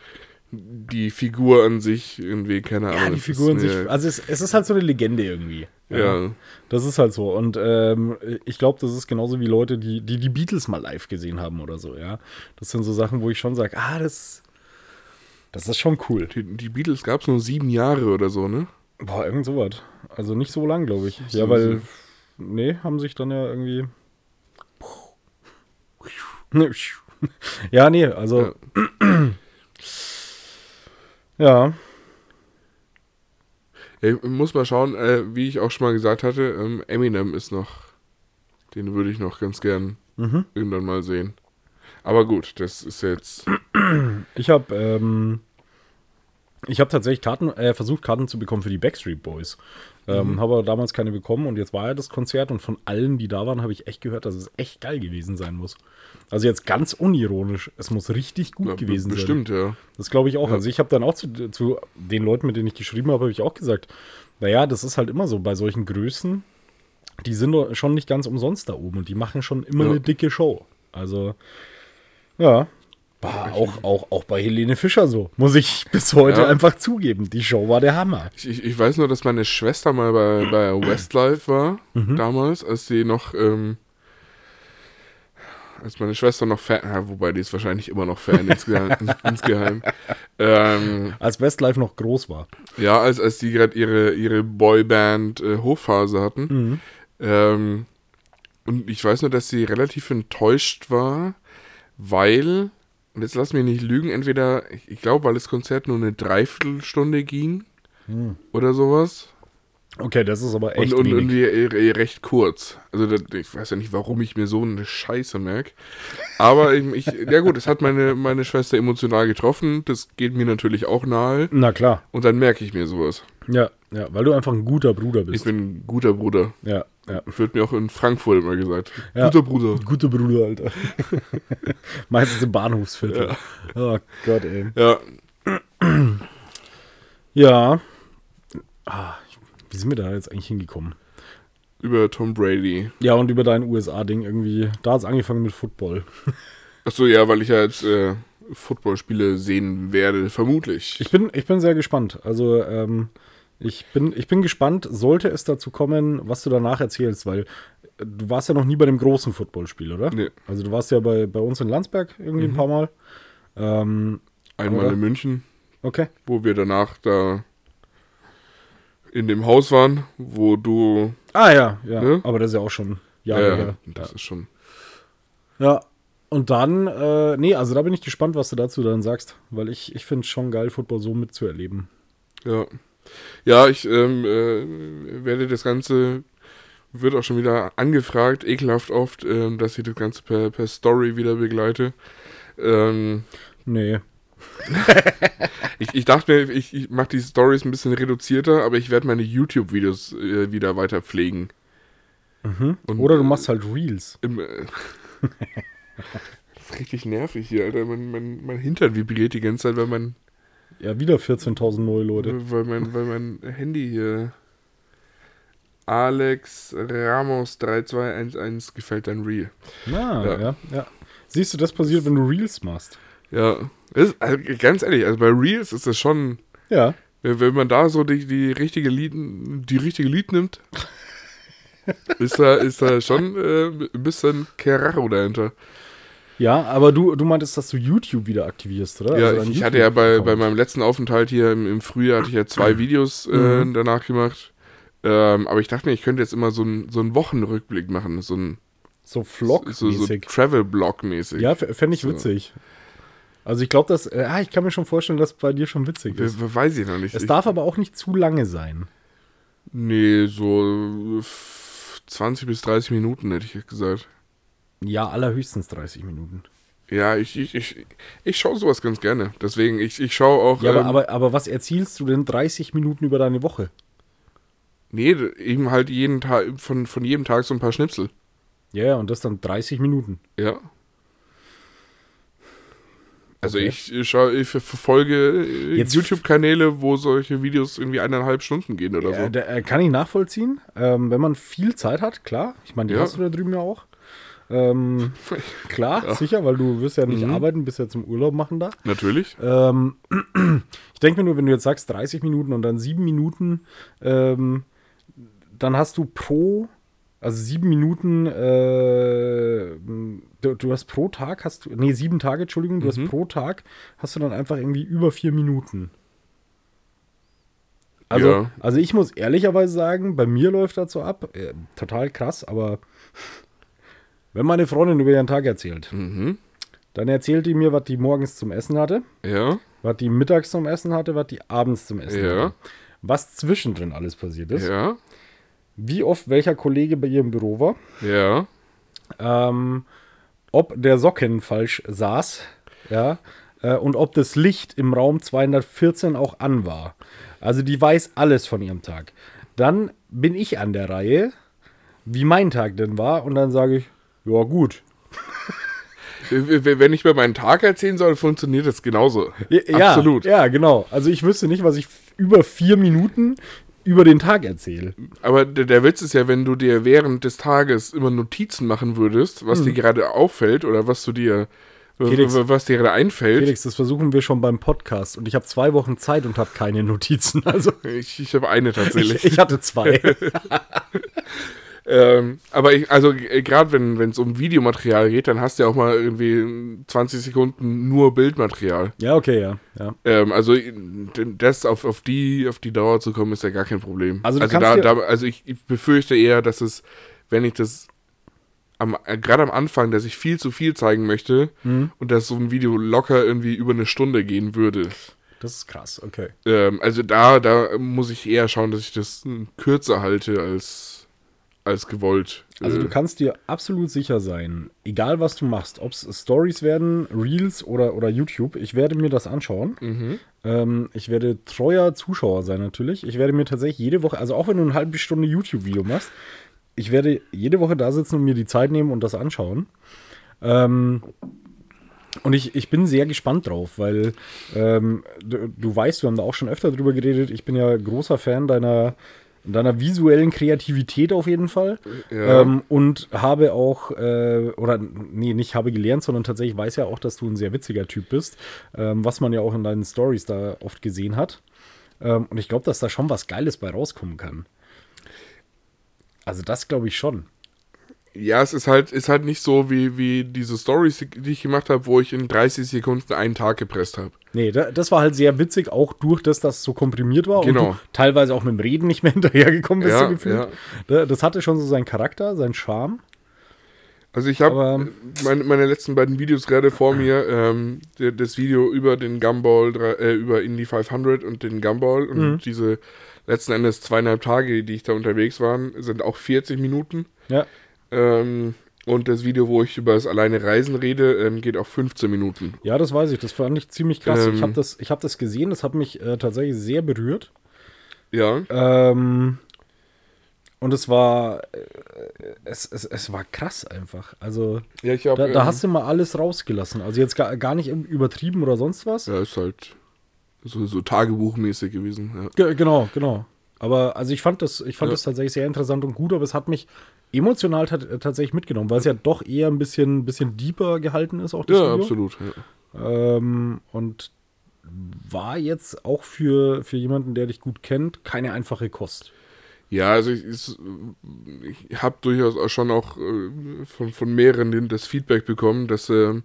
die Figur an sich irgendwie, keine Ahnung. Ja, die Figuren ist sich. Also es, es ist halt so eine Legende irgendwie. Ja. Das ist halt so. Und ähm, ich glaube, das ist genauso wie Leute, die, die die Beatles mal live gesehen haben oder so, ja. Das sind so Sachen, wo ich schon sage, ah, das, das ist schon cool. Die, die Beatles gab es nur sieben Jahre oder so, ne? Boah, irgend sowas. Also nicht so lang, glaube ich. So- Ja, weil, nee, haben sich dann ja irgendwie. [LAUGHS] Ja, nee, also. Ja. [CLEARS THROAT] Ja, ich muss mal schauen, äh, wie ich auch schon mal gesagt hatte, ähm, Eminem ist noch, den würde ich noch ganz gern Mhm. irgendwann mal sehen. Aber gut, das ist jetzt, [CLEARS THROAT] Ich habe ähm, ich habe tatsächlich Karten, äh, versucht, Karten zu bekommen für die Backstreet Boys. Ähm, Habe aber damals keine bekommen und jetzt war ja das Konzert und von allen, die da waren, habe ich echt gehört, dass es echt geil gewesen sein muss. Also jetzt ganz unironisch, es muss richtig gut ja, gewesen sein. bestimmt, ja. Das glaube ich auch. Ja. Also ich habe dann auch zu, zu den Leuten, mit denen ich geschrieben habe, habe ich auch gesagt, naja, das ist halt immer so bei solchen Größen, die sind schon nicht ganz umsonst da oben und die machen schon immer Ja. eine dicke Show. Also, ja. War auch, auch, auch bei Helene Fischer so. Muss ich bis heute Ja. einfach zugeben. Die Show war der Hammer. Ich, ich, weiß nur, dass meine Schwester mal bei, bei Westlife war, Mhm. damals, als sie noch, ähm, als meine Schwester noch Fan, ja, wobei die ist wahrscheinlich immer noch Fan insgeheim. [LAUGHS] insgeheim. Ähm, Als Westlife noch groß war. ja, als, als die gerade ihre, ihre Boyband äh, Hochphase hatten. Mhm. Ähm, und ich weiß nur, dass sie relativ enttäuscht war, weil, und jetzt lass mich nicht lügen, entweder, ich, ich glaube, weil das Konzert nur eine Dreiviertelstunde ging Hm. oder sowas. Okay, das ist aber Und, echt und, wenig. und die, äh, recht kurz. Also das, ich weiß ja nicht, warum ich mir so eine Scheiße merke. Aber ich, ich, ja gut, es hat meine, meine Schwester emotional getroffen. Das geht mir natürlich auch nahe. Na klar. Und dann merke ich mir sowas. Ja, ja, weil du einfach ein guter Bruder Ich bist. bin ein guter Bruder. ja, ja. Wird mir auch in Frankfurt immer gesagt. Ja. Guter Bruder. Guter Bruder, Alter. [LAUGHS] Meistens im Bahnhofsviertel. Oh Gott, ey. Ja, Ja. Ah, wie sind wir da jetzt eigentlich hingekommen? über Tom Brady. Ja, und über dein USA-Ding irgendwie. Da hat es angefangen mit Football. Achso, ja, weil ich ja jetzt äh, Footballspiele sehen werde, vermutlich. Ich bin, ich bin sehr gespannt. Also, ähm, ich bin, ich bin gespannt, sollte es dazu kommen, was du danach erzählst, weil äh, du warst ja noch nie bei dem großen Footballspiel, oder? Nee. Also du warst ja bei, bei uns in Landsberg irgendwie ein paar Mal. Ähm, Einmal oder? in München, okay. wo wir danach da in dem Haus waren, wo du. Ah ja, ja. Ne? Aber das ist ja auch schon Jahre Ja, her. das ist schon. Ja. Und dann, äh, nee, also da bin ich gespannt, was du dazu dann sagst, weil ich, ich finde es schon geil, Football so mitzuerleben. Ja. Ja, ich ähm, äh, werde das Ganze, wird auch schon wieder angefragt, ekelhaft oft, ähm, dass ich das Ganze per, per Story wieder begleite. Ähm, Nee. [LAUGHS] ich, ich dachte mir, ich, ich mache die Stories ein bisschen reduzierter, aber ich werde meine YouTube-Videos äh, wieder weiter pflegen. Und, Oder du machst halt Reels. Im, äh, [LAUGHS] das ist richtig nervig hier, Alter. Mein, mein, mein Hintern vibriert die ganze Zeit, weil mein, Ja, wieder 14.000 neue Leute. weil mein, weil mein Handy hier. Alex Ramos 3211 gefällt dein Reel. Na, Ja. ja. ja, Siehst du, das passiert, wenn du Reels machst. Ja, ist, also, ganz ehrlich, also bei Reels ist das schon, Ja. wenn man da so die, die richtige Lied, die richtige Lied nimmt, [LAUGHS] ist da, ist da schon äh, ein bisschen Kerraro dahinter. Ja, aber du, du meintest, dass du YouTube wieder aktivierst, oder? Ja, Also ich, hatte ja bei, bei meinem letzten Aufenthalt hier im, im Frühjahr hatte ich ja zwei [CLEARS THROAT] Videos äh, Mhm. danach gemacht. Ähm, aber ich dachte mir, ich könnte jetzt immer so einen so einen Wochenrückblick machen, so ein So so, so Vlog-mäßig. Travel-Blog-mäßig. ja, fände ich So. witzig. Also ich glaube, dass, äh, ah, ich kann mir schon vorstellen, dass bei dir schon witzig ist. we- Weiß ich noch nicht. Es ich, darf aber auch nicht zu lange sein. nee, so f- 20 bis 30 Minuten hätte ich gesagt. Ja, allerhöchstens 30 Minuten. Ja, ich, ich, ich, ich schaue sowas ganz gerne. Deswegen, ich, ich schaue auch. Ja, aber, ähm, aber, aber was erzielst du denn 30 Minuten über deine Woche? Nee, eben halt jeden Tag, von, von jedem Tag so ein paar Schnipsel. Ja, ja, und das dann 30 Minuten. Ja. Also Okay. ich, ich, schau, ich ver- verfolge äh, YouTube-Kanäle, wo solche Videos irgendwie eineinhalb Stunden gehen oder Äh, so. da, äh, kann ich nachvollziehen. Ähm, wenn man viel Zeit hat, klar. Ich meine, die Ja. hast du da drüben ja auch. Ähm, [LAUGHS] klar, Ja. sicher, weil du wirst ja nicht Mhm. arbeiten, bist ja zum Urlaub machen da. Natürlich. Ähm, [CLEARS THROAT] ich denke mir nur, wenn du jetzt sagst 30 Minuten und dann 7 Minuten, ähm, dann hast du pro, also 7 Minuten, äh, du, du hast pro Tag, hast du, nee, 7 Tage, Entschuldigung, du Mhm. hast pro Tag, hast du dann einfach irgendwie über 4 Minuten. Also, Ja. also ich muss ehrlicherweise sagen, bei mir läuft das so ab, äh, total krass, aber wenn meine Freundin über ihren Tag erzählt, Mhm. dann erzählt die mir, was die morgens zum Essen hatte Ja. was die mittags zum Essen hatte, was die abends zum Essen Ja. hatte. Was zwischendrin alles passiert ist. Ja. Wie oft welcher Kollege bei ihr im Büro war. Ja. Ähm, ob der Socken falsch saß. Ja. Äh, und ob das Licht im Raum 214 auch an war. Also die weiß alles von ihrem Tag. Dann bin ich an der Reihe, wie mein Tag denn war. Und dann sage ich, ja gut. Wenn ich mir meinen Tag erzählen soll, funktioniert das genauso. Ja, Absolut. Ja, genau. Also ich wüsste nicht, was ich über vier Minuten über den Tag erzähle. Aber der, der Witz ist ja, wenn du dir während des Tages immer Notizen machen würdest, was dir gerade auffällt oder was du dir, Hm. Felix. was dir gerade einfällt. Felix, das versuchen wir schon beim Podcast und ich habe zwei Wochen Zeit und habe keine Notizen. Also Ich, ich habe eine tatsächlich. ich, ich hatte zwei. [LAUGHS] Ähm, aber ich, also äh, gerade wenn es um Videomaterial geht, dann hast du ja auch mal irgendwie 20 Sekunden nur Bildmaterial. ja, okay, ja. ja. Ähm, also äh, das auf, auf die auf die Dauer zu kommen, ist ja gar kein Problem. Also also, da, da, also ich, ich befürchte eher, dass es, wenn ich das am, äh, gerade am Anfang, dass ich viel zu viel zeigen möchte Mhm. und dass so ein Video locker irgendwie über eine Stunde gehen würde. Das ist krass, okay. Ähm, also da, da muss ich eher schauen, dass ich das äh, kürzer halte als, als gewollt. Also Äh, du kannst dir absolut sicher sein, egal was du machst, ob es Stories werden, Reels oder, oder YouTube, ich werde mir das anschauen. mhm. Ähm, ich werde treuer Zuschauer sein natürlich. Ich werde mir tatsächlich jede Woche, also auch wenn du eine halbe Stunde YouTube-Video machst, ich werde jede Woche da sitzen und mir die Zeit nehmen und das anschauen. Ähm, und ich, ich bin sehr gespannt drauf, weil ähm, du, du weißt, wir haben da auch schon öfter drüber geredet, ich bin ja großer Fan deiner, deiner visuellen Kreativität auf jeden Fall. Ja. Ähm, und habe auch, äh, oder nee, nicht habe gelernt, sondern tatsächlich weiß ja auch, dass du ein sehr witziger Typ bist, ähm, was man ja auch in deinen Stories da oft gesehen hat. Ähm, und ich glaube, dass da schon was Geiles bei rauskommen kann. Also das glaube ich schon. Ja, es ist halt, ist halt nicht so wie, wie diese Stories, die ich gemacht habe, wo ich in 30 Sekunden einen Tag gepresst habe. Nee, da, das war halt sehr witzig, auch durch das, dass es so komprimiert war Genau. und teilweise auch mit dem Reden nicht mehr [LAUGHS] hinterhergekommen bist, Ja, so gefühlt. Da- Das hatte schon so seinen Charakter, seinen Charme. Also ich habe meine, meine letzten beiden Videos gerade vor [CLEARS THROAT] mir, ähm, das Video über den Gumball, äh, über Indy 500 und den Gumball und Mhm. diese letzten Endes zweieinhalb Tage, die ich da unterwegs war, sind auch 40 Minuten. Ja. Ähm, und das Video, wo ich über das alleine Reisen rede, ähm, geht auch 15 Minuten. Ja, das weiß ich. Das fand ich ziemlich krass. Ähm. ich habe das, ich hab das gesehen, das hat mich äh, tatsächlich sehr berührt. Ja. Ähm, und es war, äh, es, es, es war krass einfach. Also Ja, ich habe. da, da hast du mal alles rausgelassen. Also jetzt gar, gar nicht übertrieben oder sonst was. Ja, ist halt so, so tagebuchmäßig gewesen. Ja. Ge genau, genau. Aber also ich fand das, ich fand Ja. das tatsächlich sehr interessant und gut, aber es hat mich emotional tat- tatsächlich mitgenommen, weil es ja doch eher ein bisschen, bisschen deeper gehalten ist, auch das Ja, Video. absolut. Ja. Ähm, und war jetzt auch für, für jemanden, der dich gut kennt, keine einfache Kost. Ja, also ich, ich, habe durchaus auch schon auch äh, von, von mehreren das Feedback bekommen, dass sie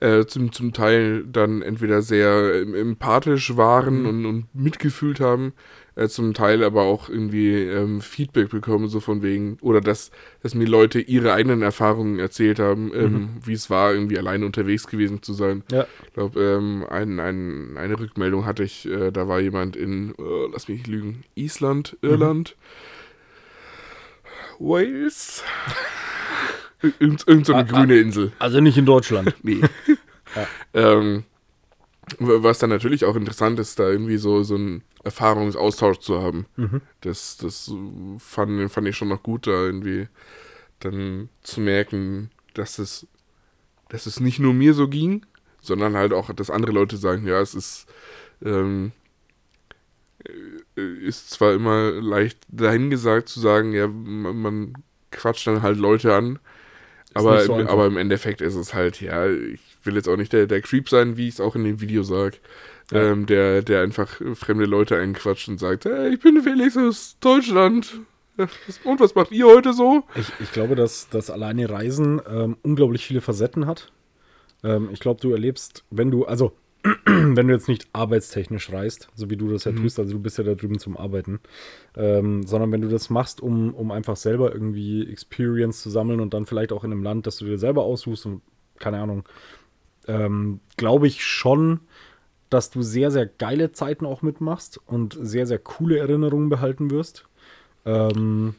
äh, zum, zum Teil dann entweder sehr ähm, empathisch waren und, und mitgefühlt haben, äh, zum Teil aber auch irgendwie ähm, Feedback bekommen, so von wegen, oder dass, dass mir Leute ihre eigenen Erfahrungen erzählt haben, ähm, wie es war, irgendwie alleine unterwegs gewesen zu sein. Ja. Ich glaube, ähm, ein, ein, eine Rückmeldung hatte ich, äh, da war jemand in, äh, lass mich nicht lügen, Island, Irland, Wales, Ir- [LAUGHS] irgend, irgend so eine Ah, ah. grüne Insel. Also nicht in Deutschland. [LAUGHS] Nee. ähm, w- was dann natürlich auch interessant ist, da irgendwie so, so einen Erfahrungsaustausch zu haben. Das, das äh, fand, fand ich schon noch gut, da irgendwie dann zu merken, dass es, dass es nicht nur mir so ging, sondern halt auch, dass andere Leute sagen, ja, es ist, ähm, äh, ist zwar immer leicht dahingesagt zu sagen, ja, man, man quatscht dann halt Leute an, aber, so aber im Endeffekt ist es halt, ja, ich will jetzt auch nicht der, der Creep sein, wie ich es auch in dem Video sage, Ja. ähm, der, der einfach fremde Leute einquatscht und sagt, hey, ich bin Felix aus Deutschland. Und was macht ihr heute so? Ich, ich glaube, dass das alleine Reisen ähm, unglaublich viele Facetten hat. Ähm, ich glaube, du erlebst, wenn du, also [CLEARS THROAT] wenn du jetzt nicht arbeitstechnisch reist, so wie du das ja tust, also du bist ja da drüben zum Arbeiten, ähm, sondern wenn du das machst, um, um einfach selber irgendwie Experience zu sammeln und dann vielleicht auch in einem Land, das du dir selber aussuchst und keine Ahnung, ähm, glaube ich schon, dass du sehr, sehr geile Zeiten auch mitmachst und sehr, sehr coole Erinnerungen behalten wirst. Ähm,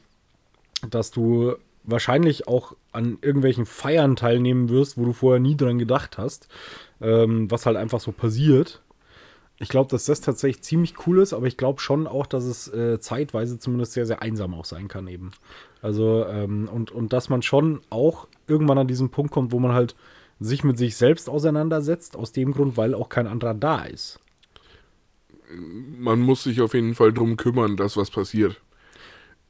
dass du wahrscheinlich auch an irgendwelchen Feiern teilnehmen wirst, wo du vorher nie dran gedacht hast, ähm, was halt einfach so passiert. Ich glaube, dass das tatsächlich ziemlich cool ist, aber ich glaube schon auch, dass es äh, zeitweise zumindest sehr, sehr einsam auch sein kann eben. Also, ähm, und, und dass man schon auch irgendwann an diesen Punkt kommt, wo man halt sich mit sich selbst auseinandersetzt, aus dem Grund, weil auch kein anderer da ist. Man muss sich auf jeden Fall drum kümmern, dass was passiert.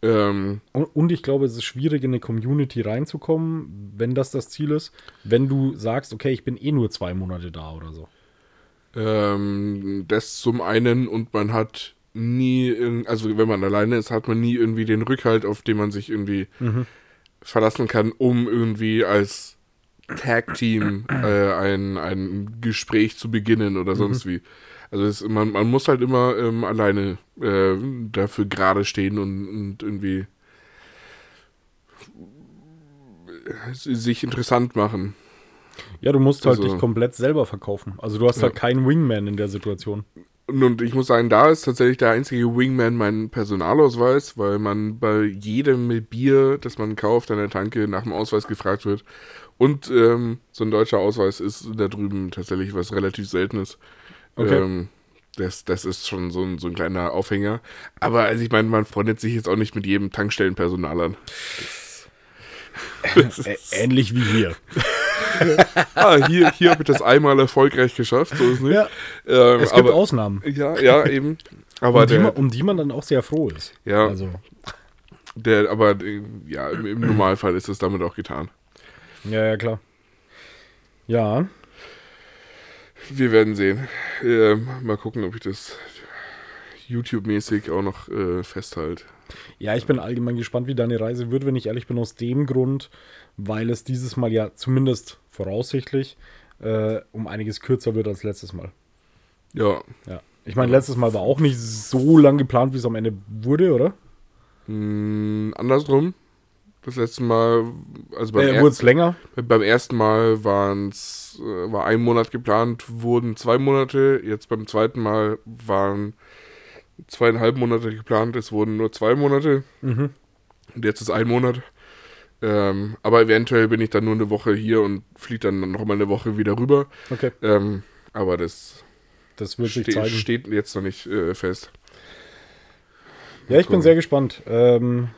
Ähm, Und, ich glaube, es ist schwierig, in eine Community reinzukommen, wenn das das Ziel ist, wenn du sagst, okay, ich bin eh nur zwei Monate da oder so. Ähm, das zum einen und man hat nie, also wenn man alleine ist, hat man nie irgendwie den Rückhalt, auf den man sich irgendwie verlassen kann, um irgendwie als Tag-Team äh, ein, ein Gespräch zu beginnen oder sonst wie. Also es, man, man muss halt immer ähm, alleine äh, dafür gerade stehen und, und irgendwie äh, sich interessant machen. Ja, du musst halt Also- dich komplett selber verkaufen. Also du hast Ja. halt keinen Wingman in der Situation. Und ich muss sagen, da ist tatsächlich der einzige Wingman mein Personalausweis, weil man bei jedem Bier, das man kauft an der Tanke, nach dem Ausweis gefragt wird. Und ähm, so ein deutscher Ausweis ist da drüben tatsächlich was relativ Seltenes. Okay. Ähm, das, das ist schon so ein, so ein kleiner Aufhänger. Aber also ich meine, man freundet sich jetzt auch nicht mit jedem Tankstellenpersonal an. Ähnlich wie hier. [LAUGHS] ah, hier hier habe ich das einmal erfolgreich geschafft, so ist es nicht. Ja, ähm, es gibt aber, Ausnahmen, ja, ja, eben. Aber um die, der, man, um die man dann auch sehr froh ist. Ja. Also, Der, aber äh, ja, im, im Normalfall ist es damit auch getan. ja, ja, klar. Ja, Wir werden sehen. Ähm, mal gucken, ob ich das YouTube-mäßig auch noch äh, festhalte. ja, ich bin allgemein gespannt, wie deine Reise wird, wenn ich ehrlich bin, aus dem Grund, weil es dieses Mal ja zumindest voraussichtlich äh, um einiges kürzer wird als letztes Mal. Ja, Ja. Ich meine, letztes Mal war auch nicht so lang geplant, wie es am Ende wurde, oder? mh, andersrum. Das letzte Mal, also beim, Äh, er Wurde es länger? beim ersten Mal waren's, äh, war ein Monat geplant, wurden zwei Monate. Jetzt beim zweiten Mal waren zweieinhalb Monate geplant, es wurden nur zwei Monate. Mhm. Und jetzt ist ein Monat. Ähm, aber eventuell bin ich dann nur eine Woche hier und fliege dann noch mal eine Woche wieder rüber. Okay, Ähm, aber das das wird sich ste zeigen. steht jetzt noch nicht äh, fest. Ja, ich bin sehr gespannt. Ähm,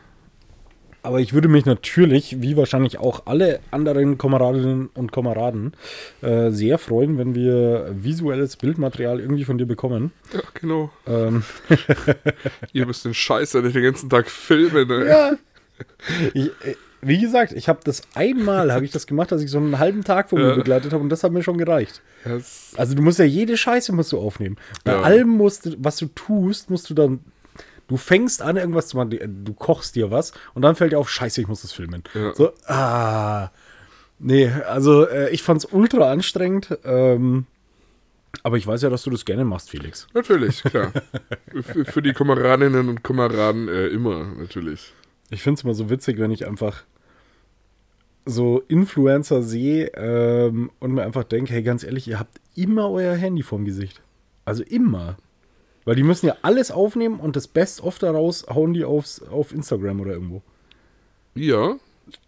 aber ich würde mich natürlich, wie wahrscheinlich auch alle anderen Kameradinnen und Kameraden, äh, sehr freuen, wenn wir visuelles Bildmaterial irgendwie von dir bekommen. Ja, genau. Ähm, [LAUGHS] Ihr müsst den Scheiß ja nicht den ganzen Tag filmen. Ne? ja. Ich, äh, wie gesagt, ich habe das einmal, habe ich das gemacht, dass ich so einen halben Tag von mir Ja. begleitet habe und das hat mir schon gereicht. Das, Also du musst ja jede Scheiße musst du aufnehmen. Bei Ja. allem musst du, was du tust, musst du dann. Du fängst an, irgendwas zu machen, du kochst dir was und dann fällt dir auf, scheiße, ich muss das filmen. Ja. So, ah. Nee, also äh, ich fand's ultra anstrengend. Ähm, aber ich weiß ja, dass du das gerne machst, Felix. natürlich, klar. [LAUGHS] für, für die Kameradinnen und Kameraden äh, immer, natürlich. Ich find's immer so witzig, wenn ich einfach so Influencer sehe ähm, und mir einfach denke, hey, ganz ehrlich, ihr habt immer euer Handy vorm Gesicht. Also immer. Weil die müssen ja alles aufnehmen und das Best-of daraus hauen die aufs, auf Instagram oder irgendwo. Ja,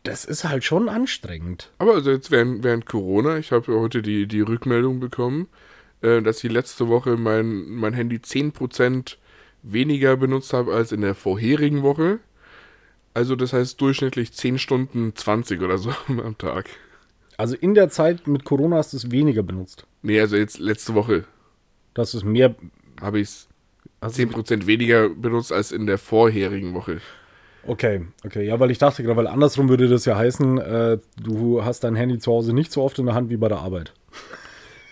Das ist halt schon anstrengend. aber also jetzt während, während Corona, ich habe heute die, die Rückmeldung bekommen, äh, dass ich letzte Woche mein, mein Handy 10% weniger benutzt habe als in der vorherigen Woche. Also das heißt durchschnittlich 10 Stunden 20 oder so [LAUGHS] am Tag. Also in der Zeit mit Corona hast du es weniger benutzt. Nee, also jetzt letzte Woche hast es mehr. habe ich es Hast 10% weniger benutzt als in der vorherigen Woche. Okay, okay. Ja, weil ich dachte gerade, weil andersrum würde das ja heißen, äh, du hast dein Handy zu Hause nicht so oft in der Hand wie bei der Arbeit.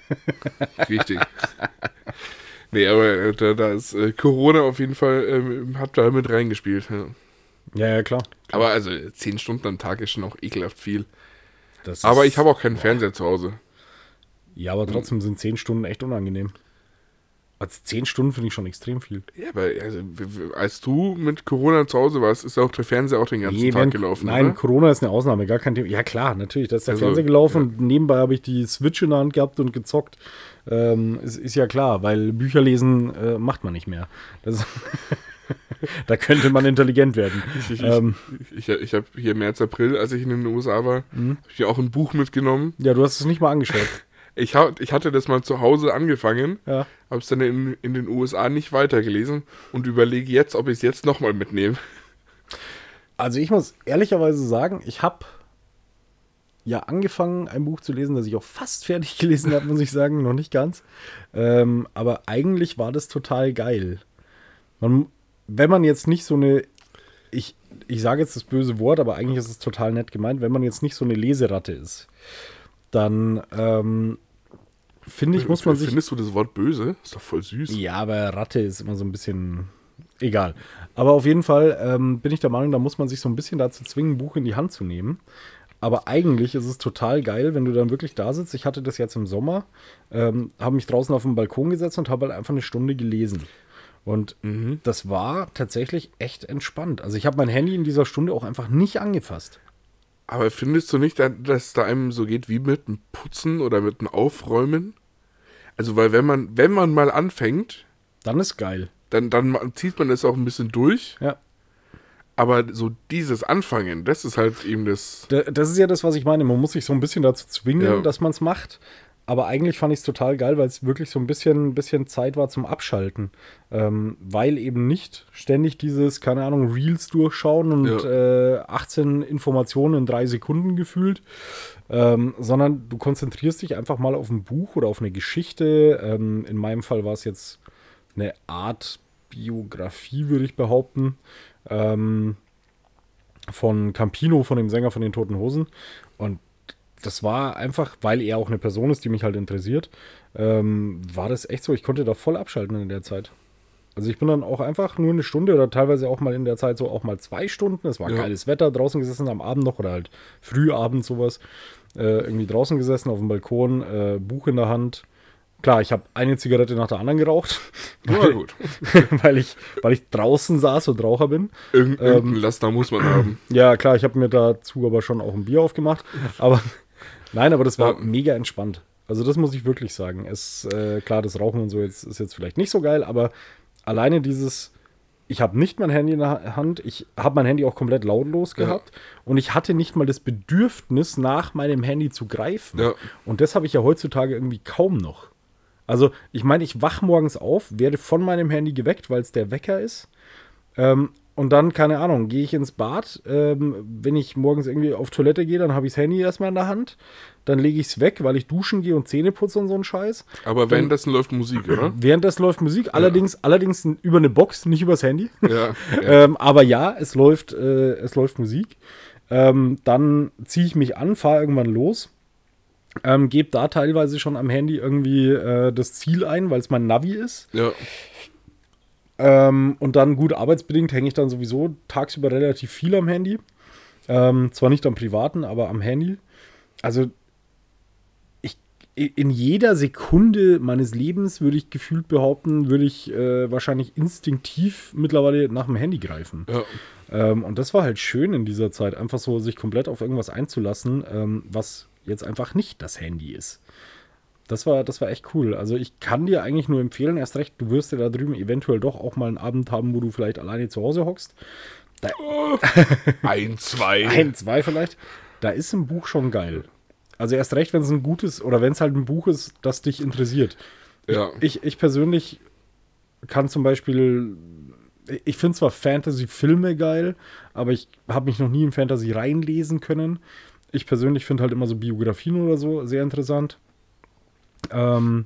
[LAUGHS] Richtig. nee, aber äh, da, da ist äh, Corona auf jeden Fall, ähm, hat da mit reingespielt. Ja. Ja, ja, klar. Aber also 10 Stunden am Tag ist schon auch ekelhaft viel. Das Aber ist- ich habe auch keinen Fernseher zu Hause. Ja, aber trotzdem sind zehn Stunden echt unangenehm. Als zehn Stunden finde ich schon extrem viel. Ja, aber also, als du mit Corona zu Hause warst, ist auch der Fernseher auch den ganzen Nee, Tag wenn- gelaufen, Nein, oder? Corona ist eine Ausnahme, gar kein Thema. Ja, klar, natürlich. Da ist der Also, Fernseher gelaufen und nebenbei habe ich die Switch in der Hand gehabt und gezockt. Ähm, ist, ist ja klar, weil Bücher lesen äh, macht man nicht mehr. Das, [LAUGHS] da könnte man intelligent werden. [LAUGHS] Ich, ich, ähm, ich, ich habe hier März, April, als ich in den USA war, Mhm. habe ich auch ein Buch mitgenommen. ja, du hast es nicht mal angeschaut. [LAUGHS] Ich, hab, ich hatte das mal zu Hause angefangen, Ja. habe es dann in, in den USA nicht weitergelesen und überlege jetzt, ob ich es jetzt nochmal mitnehme. Also ich muss ehrlicherweise sagen, ich habe ja angefangen, ein Buch zu lesen, das ich auch fast fertig [LAUGHS] gelesen habe, muss ich sagen, noch nicht ganz. Ähm, aber eigentlich war das total geil. Man, wenn man jetzt nicht so eine, ich, ich sage jetzt das böse Wort, aber eigentlich ist es total nett gemeint, wenn man jetzt nicht so eine Leseratte ist, dann ähm, finde ich, muss man sich Findest du das Wort böse? Ist doch voll süß. ja, aber Ratte ist immer so ein bisschen egal. Aber auf jeden Fall ähm, bin ich der Meinung, da muss man sich so ein bisschen dazu zwingen, ein Buch in die Hand zu nehmen. Aber eigentlich ist es total geil, wenn du dann wirklich da sitzt. Ich hatte das jetzt im Sommer, ähm, habe mich draußen auf den Balkon gesetzt und habe halt einfach eine Stunde gelesen. Und das war tatsächlich echt entspannt. Also ich habe mein Handy in dieser Stunde auch einfach nicht angefasst. Aber findest du nicht, dass es da einem so geht wie mit dem Putzen oder mit dem Aufräumen? Also, weil wenn man, wenn man mal anfängt, Dann ist geil. dann, dann zieht man das auch ein bisschen durch. Ja. Aber so dieses Anfangen, das ist halt eben das. Da- Das ist ja das, was ich meine. Man muss sich so ein bisschen dazu zwingen, Ja. dass man es macht. Aber eigentlich fand ich es total geil, weil es wirklich so ein bisschen, bisschen Zeit war zum Abschalten. Ähm, weil eben nicht ständig dieses, keine Ahnung, Reels durchschauen und äh, 18 Informationen in drei Sekunden gefühlt, ähm, sondern du konzentrierst dich einfach mal auf ein Buch oder auf eine Geschichte. Ähm, in meinem Fall war es jetzt eine Art Biografie, würde ich behaupten. Ähm, von Campino, von dem Sänger von den Toten Hosen. Und das war einfach, weil er auch eine Person ist, die mich halt interessiert, ähm, war das echt so, ich konnte da voll abschalten in der Zeit. Also ich bin dann auch einfach nur eine Stunde oder teilweise auch mal in der Zeit so auch mal zwei Stunden. Es war Ja. geiles Wetter, draußen gesessen am Abend noch oder halt früh abends sowas. Äh, irgendwie draußen gesessen auf dem Balkon, äh, Buch in der Hand Klar, ich habe eine Zigarette nach der anderen geraucht, [LAUGHS] Ja, gut. [LAUGHS] weil ich, weil ich draußen saß und Raucher bin. Irgend, irgendein Laster muss man haben. Ja, klar, ich habe mir dazu aber schon auch ein Bier aufgemacht. Aber nein, aber das war Ja. mega entspannt. Also das muss ich wirklich sagen. Es, äh, klar, das Rauchen und so jetzt, ist jetzt vielleicht nicht so geil, aber alleine dieses, ich habe nicht mein Handy in der Hand, ich habe mein Handy auch komplett lautlos Ja. gehabt und ich hatte nicht mal das Bedürfnis, nach meinem Handy zu greifen. Ja. Und das habe ich ja heutzutage irgendwie kaum noch. Also ich meine, ich wach morgens auf, werde von meinem Handy geweckt, weil es der Wecker ist. Ähm, und dann, keine Ahnung, gehe ich ins Bad. Ähm, wenn ich morgens irgendwie auf Toilette gehe, dann habe ich das Handy erstmal in der Hand. Dann lege ich es weg, weil ich duschen gehe und Zähne putze und so ein Scheiß. Aber währenddessen läuft Musik, oder? Währenddessen läuft Musik, allerdings, allerdings über eine Box, nicht übers Handy. Ja. ja. [LAUGHS] Ähm, aber ja, es läuft, äh, es läuft Musik. Ähm, dann ziehe ich mich an, fahre irgendwann los. Ähm, gebe da teilweise schon am Handy irgendwie äh, das Ziel ein, weil es mein Navi ist. ja. Ähm, und dann gut arbeitsbedingt hänge ich dann sowieso tagsüber relativ viel am Handy. Ähm, zwar nicht am privaten, aber am Handy. Also ich, in jeder Sekunde meines Lebens würde ich gefühlt behaupten, würde ich äh, wahrscheinlich instinktiv mittlerweile nach dem Handy greifen. ja. Ähm, und das war halt schön in dieser Zeit, einfach so sich komplett auf irgendwas einzulassen, ähm, was jetzt einfach nicht das Handy ist. Das war, das war echt cool. Also ich kann dir eigentlich nur empfehlen, erst recht, du wirst ja da drüben eventuell doch auch mal einen Abend haben, wo du vielleicht alleine zu Hause hockst. [LAUGHS] Ein, zwei. Ein, zwei vielleicht. Da ist ein Buch schon geil. Also erst recht, wenn es ein gutes oder wenn es halt ein Buch ist, das dich interessiert. Ja. Ich, ich persönlich kann zum Beispiel, ich finde zwar Fantasy-Filme geil, aber ich habe mich noch nie in Fantasy reinlesen können. Ich persönlich finde halt immer so Biografien oder so sehr interessant. Ähm,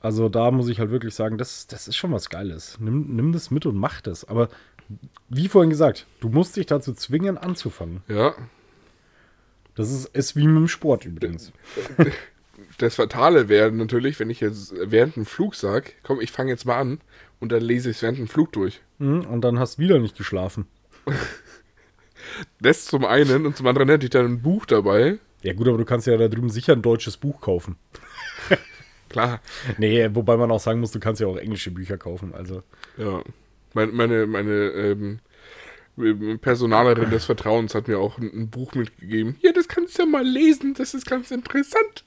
also da muss ich halt wirklich sagen, das, das ist schon was Geiles. Nimm, nimm das mit und mach das. Aber wie vorhin gesagt, du musst dich dazu zwingen, anzufangen. ja. Das ist, ist wie mit dem Sport übrigens. Das Fatale wäre natürlich, wenn ich jetzt während dem Flug sage, komm, ich fange jetzt mal an und dann lese ich es während dem Flug durch. Mhm, Und dann hast du wieder nicht geschlafen. Das zum einen und zum anderen hätte ich dann ein Buch dabei. Ja gut, aber du kannst ja da drüben sicher ein deutsches Buch kaufen. Klar, Nee, wobei man auch sagen muss, du kannst ja auch englische Bücher kaufen. Also, ja. Meine, meine, meine ähm, Personalerin des Vertrauens hat mir auch ein, ein Buch mitgegeben. Ja, das kannst du ja mal lesen, das ist ganz interessant.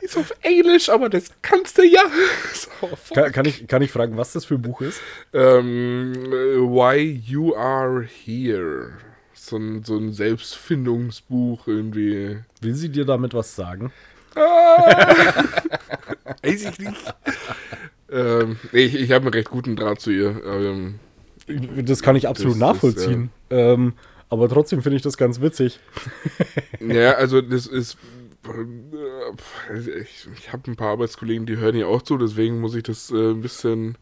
Ist auf Englisch, aber das kannst du ja. [LAUGHS] So, kann, kann, ich, kann ich fragen, was das für ein Buch ist? Ähm, äh, Why You Are Here. So ein, so ein Selbstfindungsbuch irgendwie. Will sie dir damit was sagen? [LAUGHS] Weiß ich nicht. ähm, ich ich habe einen recht guten Draht zu ihr. Ähm, Das kann ich absolut Das- das, nachvollziehen. ähm, aber trotzdem finde ich das ganz witzig. [LAUGHS] ja, also das ist. äh, Ich, ich habe ein paar Arbeitskollegen, die hören ja auch zu, deswegen muss ich das äh, ein bisschen.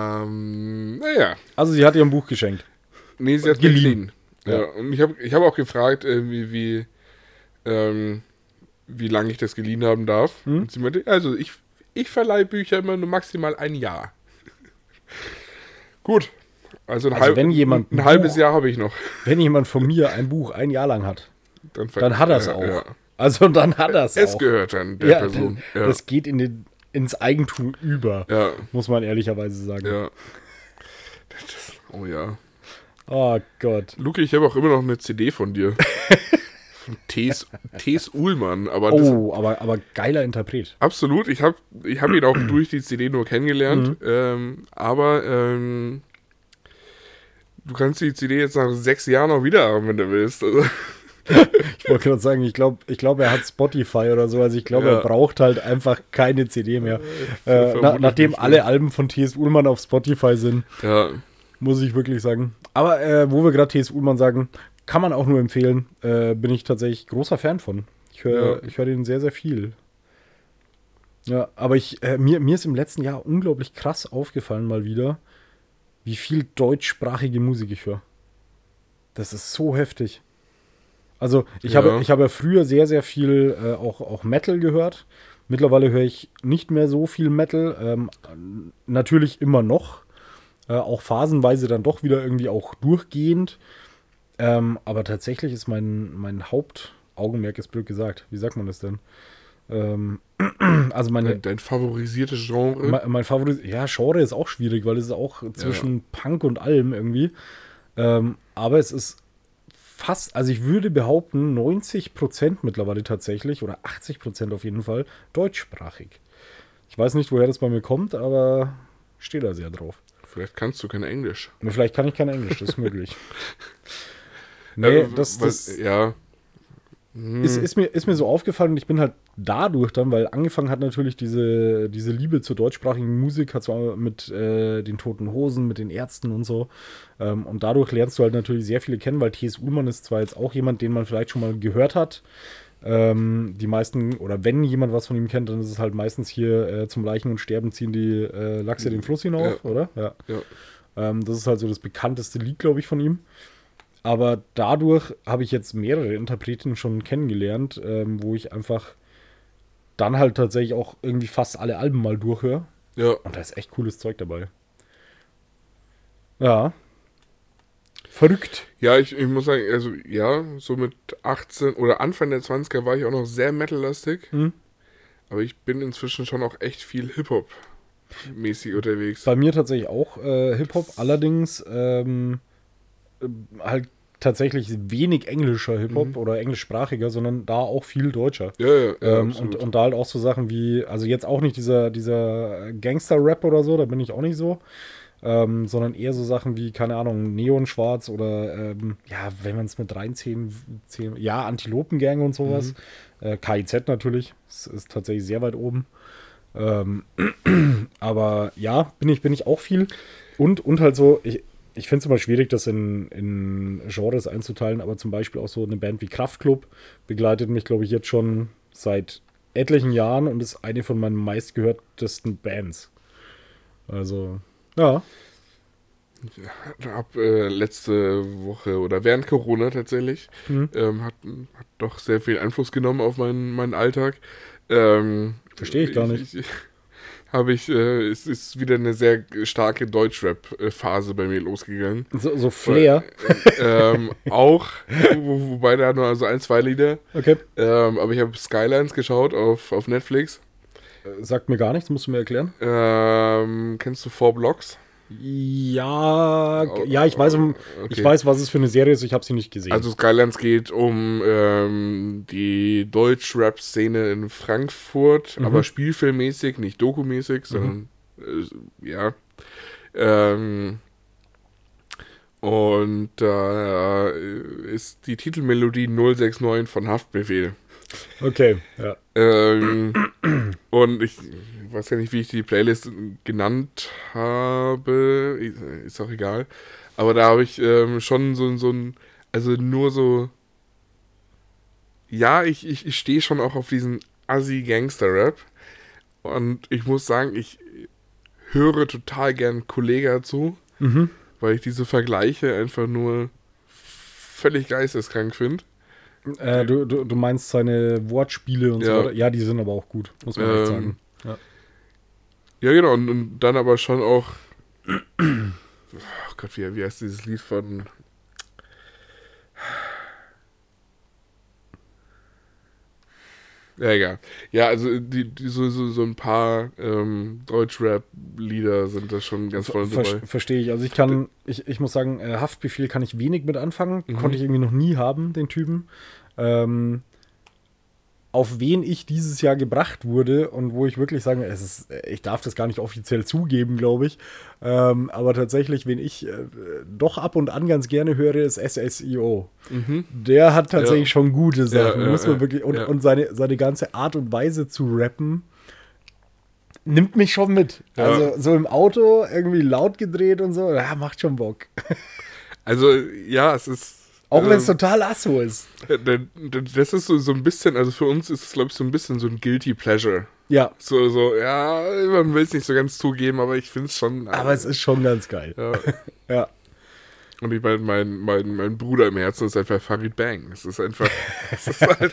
Ähm, naja. Also sie hat ihr ein Buch geschenkt. Nee, sie hat Geliehen. Ja. und ich habe ich hab auch gefragt, äh, wie, wie, ähm, wie lange ich das geliehen haben darf. Hm? Und sie meinte, also ich, ich verleihe Bücher immer nur maximal ein Jahr. Gut. Also ein, Also halb, wenn jemand ein halbes Jahr habe ich noch. Wenn jemand von mir ein Buch ein Jahr lang hat, Dann, dann hat er es ja, auch. Ja. Also dann hat er es Es auch. gehört dann der ja, Person. das, Ja. das geht in den, ins Eigentum über, muss man ehrlicherweise sagen. ja. [LAUGHS] Das, oh ja. Oh Gott. Luke, ich habe auch immer noch eine CD von dir. [LAUGHS] von T.S. T.S. Uhlmann. Aber das, Oh, aber, aber geiler Interpret. Absolut, ich habe ich hab ihn auch durch die CD nur kennengelernt, Mhm. ähm, aber ähm, du kannst die CD jetzt nach sechs Jahren auch wieder haben, wenn du willst. Also, [LAUGHS] Ich wollte gerade sagen, ich glaube, ich glaub, er hat Spotify oder so. Also ich glaube, Ja. er braucht halt einfach keine CD mehr. Ver- Äh, na, nachdem alle? Alben von T.S. Ullmann auf Spotify sind, ja, muss ich wirklich sagen. Aber äh, wo wir gerade T.S. Ullmann sagen, kann man auch nur empfehlen. Äh, bin ich tatsächlich großer Fan von. Ich höre Ja. ich hör den sehr, sehr viel. Ja, aber ich, äh, mir, mir ist im letzten Jahr unglaublich krass aufgefallen mal wieder, wie viel deutschsprachige Musik ich höre. Das ist so heftig. Also ich, Ja. habe, ich habe früher sehr, sehr viel äh, auch, auch Metal gehört. Mittlerweile höre ich nicht mehr so viel Metal. Ähm, natürlich immer noch. Äh, auch phasenweise dann doch wieder irgendwie auch durchgehend. Ähm, aber tatsächlich ist mein, mein Haupt, Augenmerk ist blöd gesagt. Wie sagt man das denn? Ähm, [CLEARS THROAT] also meine, Dein, dein favorisiertes Genre? mein, mein Favorit, ja, Genre ist auch schwierig, weil es ist auch zwischen Punk und allem irgendwie. Ähm, aber es ist fast, also ich würde behaupten, 90% mittlerweile tatsächlich oder 80% auf jeden Fall deutschsprachig. Ich weiß nicht, woher das bei mir kommt, aber steht da sehr drauf. Vielleicht kannst du kein Englisch. Vielleicht kann ich kein Englisch, das ist möglich. [LAUGHS] nee, Äh, das, das ja. ist, ist, mir, ist mir so aufgefallen und ich bin halt dadurch dann, weil angefangen hat natürlich diese, diese Liebe zur deutschsprachigen Musik, hat zwar mit äh, den Toten Hosen, mit den Ärzten und so. Ähm, und dadurch lernst du halt natürlich sehr viele kennen, weil T.S. Ullmann ist zwar jetzt auch jemand, den man vielleicht schon mal gehört hat. Ähm, die meisten, oder wenn jemand was von ihm kennt, dann ist es halt meistens hier äh, zum Leichen und Sterben ziehen die äh, Lachse den Fluss hinauf, Ja. oder? Ja. Ja. Ähm, das ist halt so das bekannteste Lied, glaube ich, von ihm. Aber dadurch habe ich jetzt mehrere Interpreten schon kennengelernt, ähm, wo ich einfach dann halt tatsächlich auch irgendwie fast alle Alben mal durchhöre. Ja. Und da ist echt cooles Zeug dabei. Ja. Verrückt. Ja, ich, ich muss sagen, also ja, so mit 18 oder Anfang der 20er war ich auch noch sehr metallastig. Hm. Aber ich bin inzwischen schon auch echt viel Hip-Hop mäßig unterwegs. Bei mir tatsächlich auch äh, Hip-Hop, allerdings ähm, äh, halt tatsächlich wenig englischer Hip-Hop oder englischsprachiger, sondern da auch viel deutscher. Ja, ja, ja Ähm, und, und da halt auch so Sachen wie, also jetzt auch nicht dieser, dieser Gangster-Rap oder so, da bin ich auch nicht so, ähm, sondern eher so Sachen wie, keine Ahnung, Neonschwarz oder, ähm, ja, wenn man es mit reinziehen, zählen, ja, Antilopengang und sowas. Äh, KIZ natürlich, das ist tatsächlich sehr weit oben. Ähm, [CLEARS THROAT] aber ja, bin ich, bin ich auch viel. Und, und halt so, ich, ich finde es immer schwierig, das in, in Genres einzuteilen, aber zum Beispiel auch so eine Band wie Kraftklub begleitet mich, glaube ich, jetzt schon seit etlichen Jahren und ist eine von meinen meistgehörtesten Bands. Also, ja. Ab äh, letzte Woche oder während Corona tatsächlich Mhm. ähm, hat, hat doch sehr viel Einfluss genommen auf meinen, meinen Alltag. Ähm, Verstehe ich gar nicht. Ich, habe ich, äh, es ist wieder eine sehr starke Deutschrap-Phase bei mir losgegangen. So, so Flair. ähm, [LAUGHS] auch, wo, wobei da nur so ein, zwei Lieder. Okay. Ähm, aber ich habe Skylines geschaut auf, auf Netflix. Sagt mir gar nichts, musst du mir erklären. Ähm, kennst du Four Blocks? Ja, g- ja, ich weiß, um, ich Okay. weiß, was es für eine Serie ist, ich habe sie nicht gesehen. Also Skylines geht um ähm, die Deutsch-Rap-Szene in Frankfurt, Mhm. aber spielfilmmäßig, nicht dokumäßig, sondern äh, ja. Ähm, und da äh, ist die Titelmelodie 069 von Haftbefehl. Okay, ja. Ähm, und ich weiß ja nicht, wie ich die Playlist genannt habe. Ist auch egal. Aber da habe ich ähm, schon so, so ein, also nur so. Ja, ich, ich, ich stehe schon auch auf diesen Assi-Gangster-Rap. Und ich muss sagen, ich höre total gern Kollega zu, Mhm. weil ich diese Vergleiche einfach nur völlig geisteskrank finde. Äh, du, du, du meinst seine Wortspiele und so Ja. weiter. Ja, die sind aber auch gut, muss man echt Ähm, sagen. Ja, genau, und, und dann aber schon auch. [CLEARS THROAT] Oh Gott, wie, wie heißt dieses Lied von. Ja, egal. Ja, also die, die, so, so, so ein paar ähm, Deutsch-Rap-Lieder sind da schon ganz vorne Ver dabei. Verstehe ich. Also ich kann, ich, ich muss sagen, äh, Haftbefehl kann ich wenig mit anfangen. Mhm. Konnte ich irgendwie noch nie haben, den Typen. Ähm, auf wen ich dieses Jahr gebracht wurde und wo ich wirklich sagen, es ist, ich darf das gar nicht offiziell zugeben, glaube ich. Ähm, aber tatsächlich, wen ich äh, doch ab und an ganz gerne höre, ist SSIO. Mhm. Der hat tatsächlich Ja. schon gute Sachen, Ja, ja, muss man wirklich. Und, und seine, seine ganze Art und Weise zu rappen nimmt mich schon mit. Also so im Auto irgendwie laut gedreht und so, ja, macht schon Bock. Also, ja, es ist. Auch wenn es ähm, total asso ist. äh, Das ist so, so ein bisschen, also für uns ist es, glaube ich, so ein bisschen so ein Guilty Pleasure. Ja, So, so, ja, man will es nicht so ganz zugeben, aber ich finde es schon. aber es ist schon ganz geil. Ja. [LAUGHS] Ja. Und ich meine, mein, mein, mein Bruder im Herzen ist einfach Farid Bang. Es ist einfach. [LAUGHS] Es ist halt,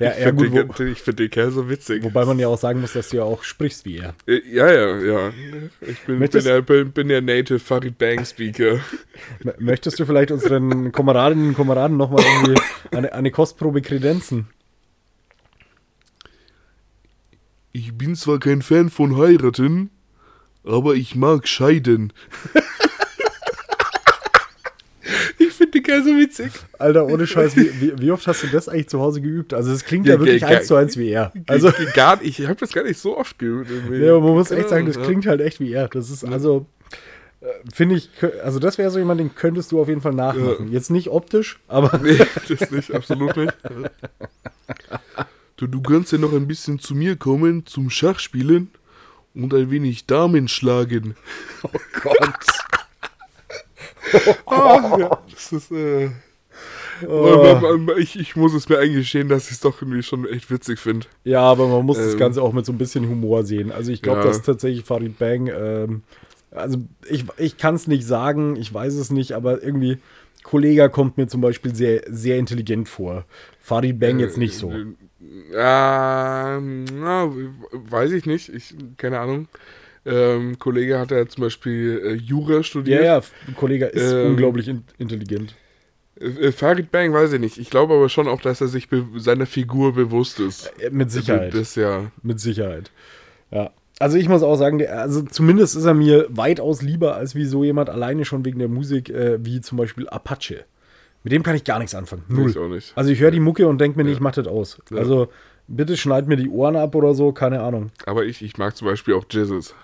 Ja, [LAUGHS] ich ja, finde den, ich find den Kerl so witzig. Wobei man ja auch sagen muss, dass du ja auch sprichst wie er. Äh, Ja, ja, ja. Ich bin, bin, Möchtest- ja, bin, bin ja Native Farid Bang Speaker. Möchtest du vielleicht unseren Kameradinnen und Kameraden nochmal irgendwie [LAUGHS] eine, eine Kostprobe kredenzen? Ich bin zwar kein Fan von heiraten, aber ich mag scheiden. Kerl so witzig. Alter, ohne Scheiß, wie, wie, wie oft hast du das eigentlich zu Hause geübt? Also es klingt ja, Ja, wirklich eins zu eins wie er. Also, gar, ich habe das gar nicht so oft geübt. irgendwie. ja, man muss echt sagen, das ja. klingt halt echt wie er. Das ist also, äh, finde ich, also das wäre so jemand, den könntest du auf jeden Fall nachmachen. Jetzt nicht optisch, aber Nee, das nicht, absolut nicht. Du, du kannst ja noch ein bisschen zu mir kommen, zum Schachspielen und ein wenig Damen schlagen. oh Gott. [LAUGHS] Ah, ja, das ist, äh, Oh. ich, ich muss es mir eingestehen, dass ich es doch irgendwie schon echt witzig finde. Ja, aber man muss das Ähm, Ganze auch mit so ein bisschen Humor sehen. Also ich glaube, Ja. dass tatsächlich Farid Bang, ähm, also ich, ich kann es nicht sagen, ich weiß es nicht, aber irgendwie Kollega kommt mir zum Beispiel sehr, sehr intelligent vor. Farid Bang jetzt nicht so. Äh, ähm, na, weiß ich nicht. Ich, keine Ahnung. Ähm, Kollege hat ja zum Beispiel äh, Jura Ja, studiert. ja, Kollege ist Ähm, unglaublich in, intelligent. Äh, Farid Bang weiß ich nicht. Ich glaube aber schon auch, dass er sich seiner Figur bewusst ist. Äh, Mit Sicherheit. Das ja. Mit Sicherheit. Ja. Also ich muss auch sagen, der, also zumindest ist er mir weitaus lieber als wie so jemand alleine schon wegen der Musik, äh, wie zum Beispiel Apache. Mit dem kann ich gar nichts anfangen. Null. Ich auch nicht. Also ich höre die Mucke und denke mir, nee, ich mach das aus. Ja. Also bitte schneid mir die Ohren ab oder so, keine Ahnung. Aber ich, ich mag zum Beispiel auch Jizzes.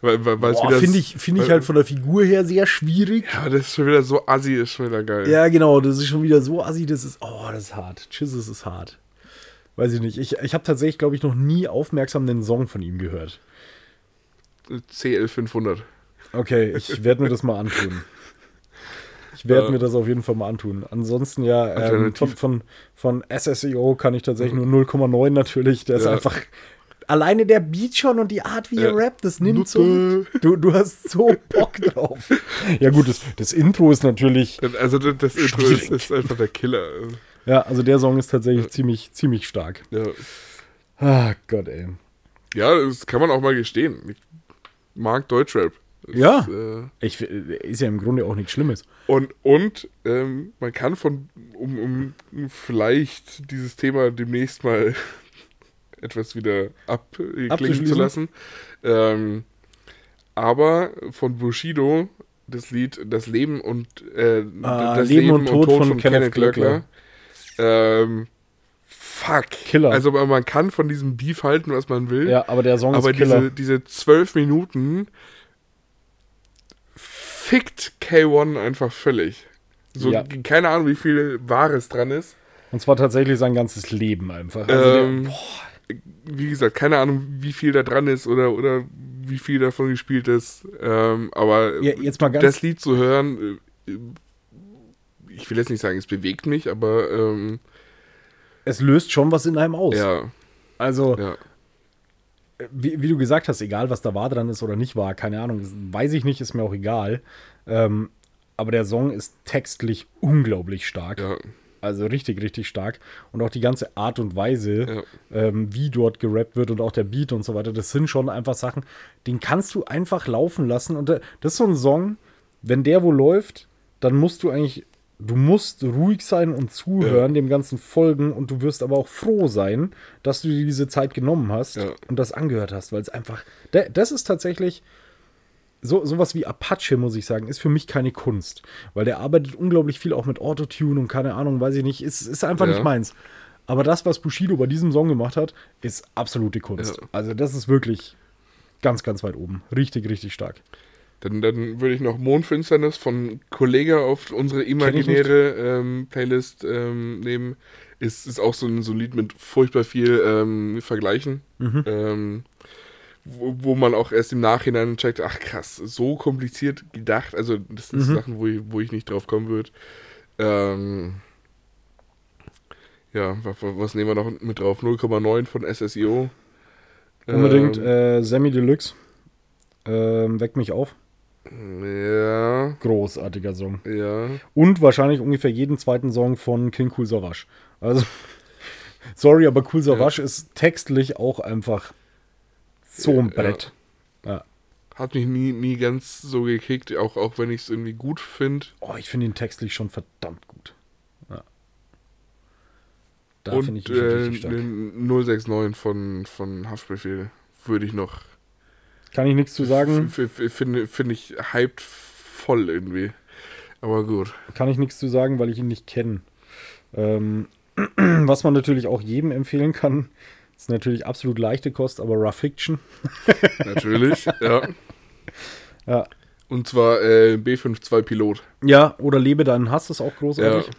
Weil, weil, weil es Boah, wieder Finde ich, find ich halt von der Figur her sehr schwierig. Ja, das ist schon wieder so assi, ist schon wieder geil. Ja, genau, das ist schon wieder so assi, das ist, oh, das ist hart. Chizzes ist hart. Weiß ich nicht. Ich, ich habe tatsächlich, glaube ich, noch nie aufmerksam einen Song von ihm gehört. CL500. Okay, ich werde mir das mal antun. Ich werde Ja. mir das auf jeden Fall mal antun. Ansonsten ja, ähm, von, von, von SSEO kann ich tatsächlich nur 0,9 natürlich. Der ist Ja. einfach. Alleine der Beat schon und die Art, wie Ja. er rappt, das nimmt so. Du, du hast so Bock drauf. Ja, gut, das, das Intro ist natürlich. Also das, das Intro ist, ist einfach der Killer. Ja, also der Song ist tatsächlich ziemlich, ziemlich stark. Ja. Ah, Gott, ey. ja, das kann man auch mal gestehen. Ich mag Deutschrap. Das, Ja. Äh, Ich, ist ja im Grunde auch nichts Schlimmes. und und ähm, man kann von, um, um vielleicht dieses Thema demnächst mal etwas wieder abklingen zu lassen. Ähm, aber von Bushido das Lied Das Leben und äh, Ah, das Leben und Tod von Kenneth Glöckler. Ähm, fuck. Killer. Also man kann von diesem Beef halten, was man will. Ja, aber der Song aber ist Killer. diese, diese zwölf Minuten fickt K1 einfach völlig. So, Ja. keine Ahnung, wie viel Wahres dran ist. Und zwar tatsächlich sein ganzes Leben einfach. Also ähm, wie gesagt, keine Ahnung, wie viel da dran ist oder, oder wie viel davon gespielt ist. Ähm, aber ja, das Lied zu hören, äh, ich will jetzt nicht sagen, es bewegt mich, aber ähm, es löst schon was in einem aus. ja, Also, ja. wie, wie du gesagt hast, egal was da war dran ist oder nicht war, keine Ahnung, weiß ich nicht, ist mir auch egal. Ähm, aber der Song ist textlich unglaublich stark. Ja, Also richtig, richtig stark. Und auch die ganze Art und Weise, Ja. ähm, wie dort gerappt wird und auch der Beat und so weiter, das sind schon einfach Sachen, den kannst du einfach laufen lassen. Und äh, das ist so ein Song, wenn der wo läuft, dann musst du eigentlich, du musst ruhig sein und zuhören, dem ganzen folgen und du wirst aber auch froh sein, dass du dir diese Zeit genommen hast Ja. und das angehört hast, weil es einfach, das ist tatsächlich so sowas wie Apache, muss ich sagen, ist für mich keine Kunst. Weil der arbeitet unglaublich viel auch mit Autotune und keine Ahnung, weiß ich nicht. Ist, ist einfach Ja. nicht meins. Aber das, was Bushido bei diesem Song gemacht hat, ist absolute Kunst. Ja. Also, das ist wirklich ganz, ganz weit oben. Richtig, richtig stark. Dann, dann würde ich noch Mondfinsternis von Kollege auf unsere imaginäre ähm, Playlist ähm, nehmen. Ist, ist auch so ein, so ein Lied mit furchtbar viel ähm, Vergleichen. Mhm. Wo, wo man auch erst im Nachhinein checkt, ach krass, so kompliziert gedacht. Also das sind Mhm. Sachen, wo ich, wo ich nicht drauf kommen würde. Ähm, ja, was, was nehmen wir noch mit drauf? 0,9 von SSIO. Unbedingt Ähm, äh, Sammy Deluxe. Ähm, weck mich auf. Ja, Großartiger Song. ja. Und wahrscheinlich ungefähr jeden zweiten Song von King Cool Savage. Also, [LAUGHS] sorry, aber Cool Savage ist textlich auch einfach so ein Ja. Brett. Ja. Hat mich nie, nie ganz so gekickt, auch, auch wenn ich es irgendwie gut finde. Oh, ich finde ihn textlich schon verdammt gut. Ja. Da finde ich ihn äh, stark. den 069 von, von Haftbefehl würde ich noch. Kann ich nichts zu sagen. Finde find ich hyped voll irgendwie. Aber gut. Kann ich nichts zu sagen, weil ich ihn nicht kenne. Ähm, [CLEARS THROAT] was man natürlich auch jedem empfehlen kann, ist natürlich absolut leichte Kost, aber Rough Fiction. [LAUGHS] Natürlich, ja. [LAUGHS] Ja. Und zwar äh, B52 Pilot. Ja, oder Lebe deinen Hass ist auch großartig.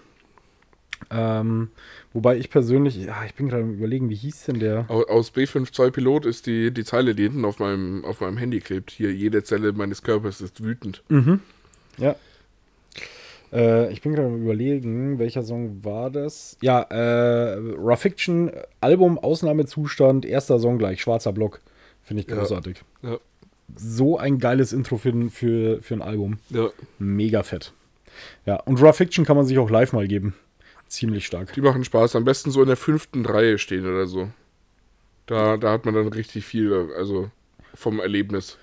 Ähm, wobei ich persönlich, ja, ich bin gerade am überlegen, wie hieß denn der? Au- Aus B52 Pilot ist die, die Zeile, die hinten auf meinem, auf meinem Handy klebt. Hier, jede Zelle meines Körpers ist wütend. Ja. Äh, ich bin gerade am überlegen, welcher Song war das? Ja, äh, Raw Fiction, Album Ausnahmezustand, erster Song gleich, schwarzer Block. Finde ich Ja. großartig. Ja, So ein geiles Intro für, ein- für, für ein Album. ja. Mega fett. Ja, und Raw Fiction kann man sich auch live mal geben. Ziemlich stark. Die machen Spaß. Am besten so in der fünften Reihe stehen oder so. Da, da hat man dann richtig viel, also vom Erlebnis.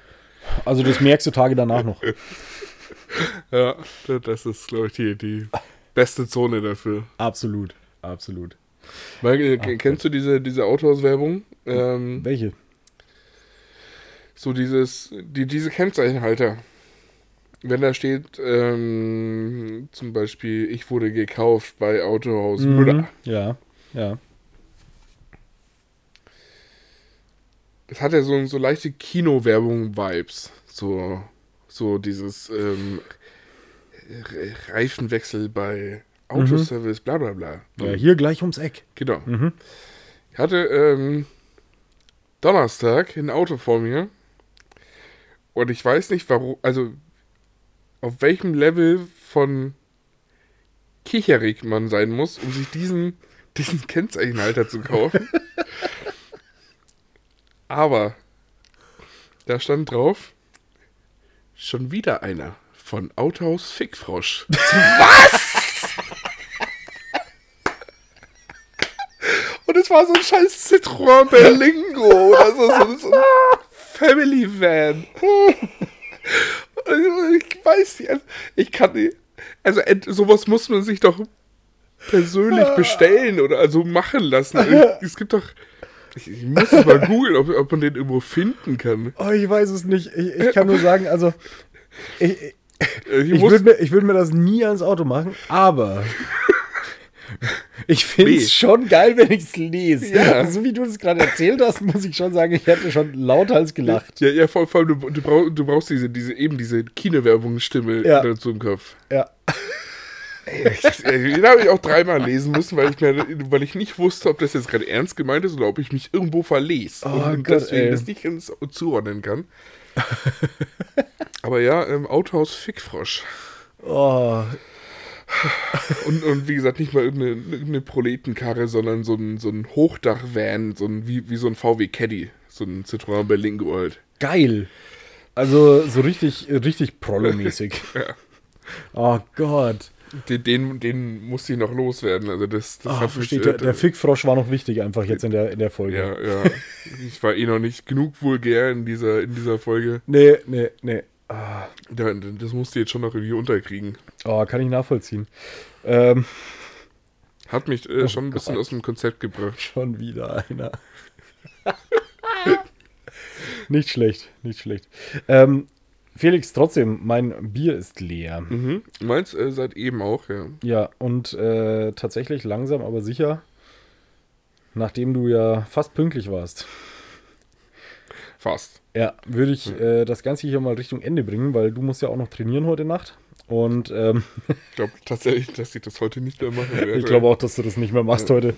Also das merkst du Tage danach noch. [LAUGHS] [LAUGHS] Ja, da- das ist, glaube ich, die, die beste Zone dafür. Absolut, absolut. Weil, äh, kennst du diese, diese Autohaus-Werbung? Ähm, Welche? so dieses, die, diese Kennzeichenhalter. Wenn da steht, ähm, zum Beispiel, ich wurde gekauft bei Autohaus Müller. Mhm. Ja, ja. Das hat ja so, so leichte Kino-Werbung-Vibes. So, so dieses ähm, Re- Reifenwechsel bei Autoservice, bla bla bla. ja hier gleich ums Eck. Genau. Ich hatte ähm, Donnerstag ein Auto vor mir und ich weiß nicht warum, also auf welchem Level von kicherig man sein muss, um sich diesen, diesen Kennzeichenhalter zu kaufen. [LAUGHS] Aber da stand drauf, schon wieder einer von Autohaus Fickfrosch. [LAUGHS] Und es war so ein scheiß Citroën Berlingo oder so, so, so ein Family Van. Ich weiß nicht, also ich kann nicht, also sowas muss man sich doch persönlich bestellen oder also machen lassen. Es gibt doch, ich, muss mal [LAUGHS] googeln, ob, ob man den irgendwo finden kann. Oh, ich weiß es nicht. Ich, ich kann nur sagen, also ich, ich, Äh, Ich, würde mir, würd mir das nie ans Auto machen, aber ich finde Nee. es schon geil, wenn ich es lese. Ja. So wie du es gerade erzählt hast, muss ich schon sagen, ich hätte schon lauthals gelacht. ja, ja, vor, vor allem, du, du, brauch, du brauchst diese, diese, eben diese Kinowerbungsstimme Ja. dazu im Kopf. Ja. Den habe ich auch dreimal lesen müssen, weil ich, mir, weil ich nicht wusste, ob das jetzt gerade ernst gemeint ist oder ob ich mich irgendwo verlese Oh und Gott, deswegen ey. das nicht ganz zuordnen kann. Aber ja, ähm, Autohaus Fickfrosch. Oh, Und, und wie gesagt, nicht mal irgendeine, irgendeine Proletenkarre, sondern so ein, so ein Hochdach-Van, so ein, wie, wie so ein VW Caddy. So ein Citroën Berlingo halt. geil. Also so richtig, richtig Prollo-mäßig. [LAUGHS] Ja. Oh Gott. Den, den, den musste ich noch loswerden. Also das, das Ah, hat versteht, der, der Fickfrosch war noch wichtig einfach jetzt in der, in der Folge. Ja, ja. Ich war eh noch nicht genug vulgär in dieser, in dieser Folge. Nee, nee, nee. Ah, Ja, das musste ich jetzt schon noch irgendwie unterkriegen. oh, kann ich nachvollziehen. Ähm, Hat mich äh, schon ein bisschen aus dem Konzept gebracht. [LAUGHS] schon wieder einer. [LAUGHS] nicht schlecht, nicht schlecht. Ähm, Felix, trotzdem, mein Bier ist leer. Mhm. Meins äh, seit eben auch, ja. Ja, und äh, tatsächlich langsam, aber sicher, nachdem du ja fast pünktlich warst, Fast. ja, würde ich äh, das Ganze hier mal Richtung Ende bringen, weil du musst ja auch noch trainieren heute Nacht. Und ähm, [LAUGHS] Ich glaube tatsächlich, dass ich das heute nicht mehr machen werde. ich glaube auch, dass du das nicht mehr machst heute.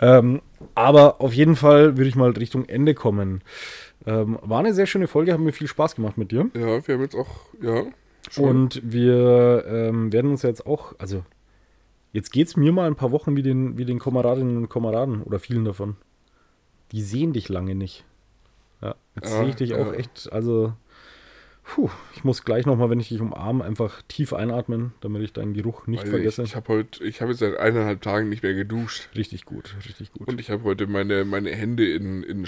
Ähm, aber auf jeden Fall würde ich mal Richtung Ende kommen. Ähm, war eine sehr schöne Folge, hat mir viel Spaß gemacht mit dir. Ja, wir haben jetzt auch, ja. schon. Und wir ähm, werden uns jetzt auch, also jetzt geht es mir mal ein paar Wochen wie den, wie den Kameradinnen und Kameraden oder vielen davon. Die sehen dich lange nicht. Ja, jetzt Ja, sehe ich dich auch ja. echt, also Puh, ich muss gleich nochmal, wenn ich dich umarme, einfach tief einatmen, damit ich deinen Geruch nicht Weil vergesse. Ich, ich habe heute, ich habe jetzt seit eineinhalb Tagen nicht mehr geduscht. richtig gut, richtig gut. Und ich habe heute meine, meine Hände in, in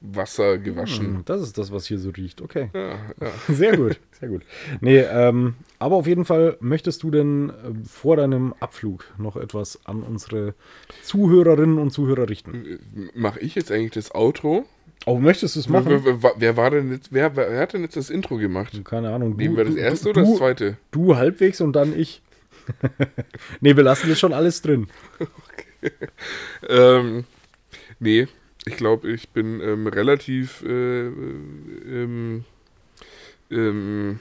Schlammwasser gewaschen. Hm, Das ist das, was hier so riecht. Okay. Ja, ja. [LAUGHS] Sehr gut, sehr gut. Nee, ähm, aber auf jeden Fall möchtest du denn äh, vor deinem Abflug noch etwas an unsere Zuhörerinnen und Zuhörer richten? Mache ich jetzt eigentlich das Outro? Oh, möchtest du es machen? Wer, wer, wer war denn jetzt, wer, wer hat denn jetzt das Intro gemacht? Keine Ahnung. Nehmen wir das erste du, oder das zweite? Du halbwegs und dann ich. [LAUGHS] nee, wir lassen das schon alles drin. [LAUGHS] Ähm, nee, ich glaube, ich bin ähm, relativ äh, ähm, ähm,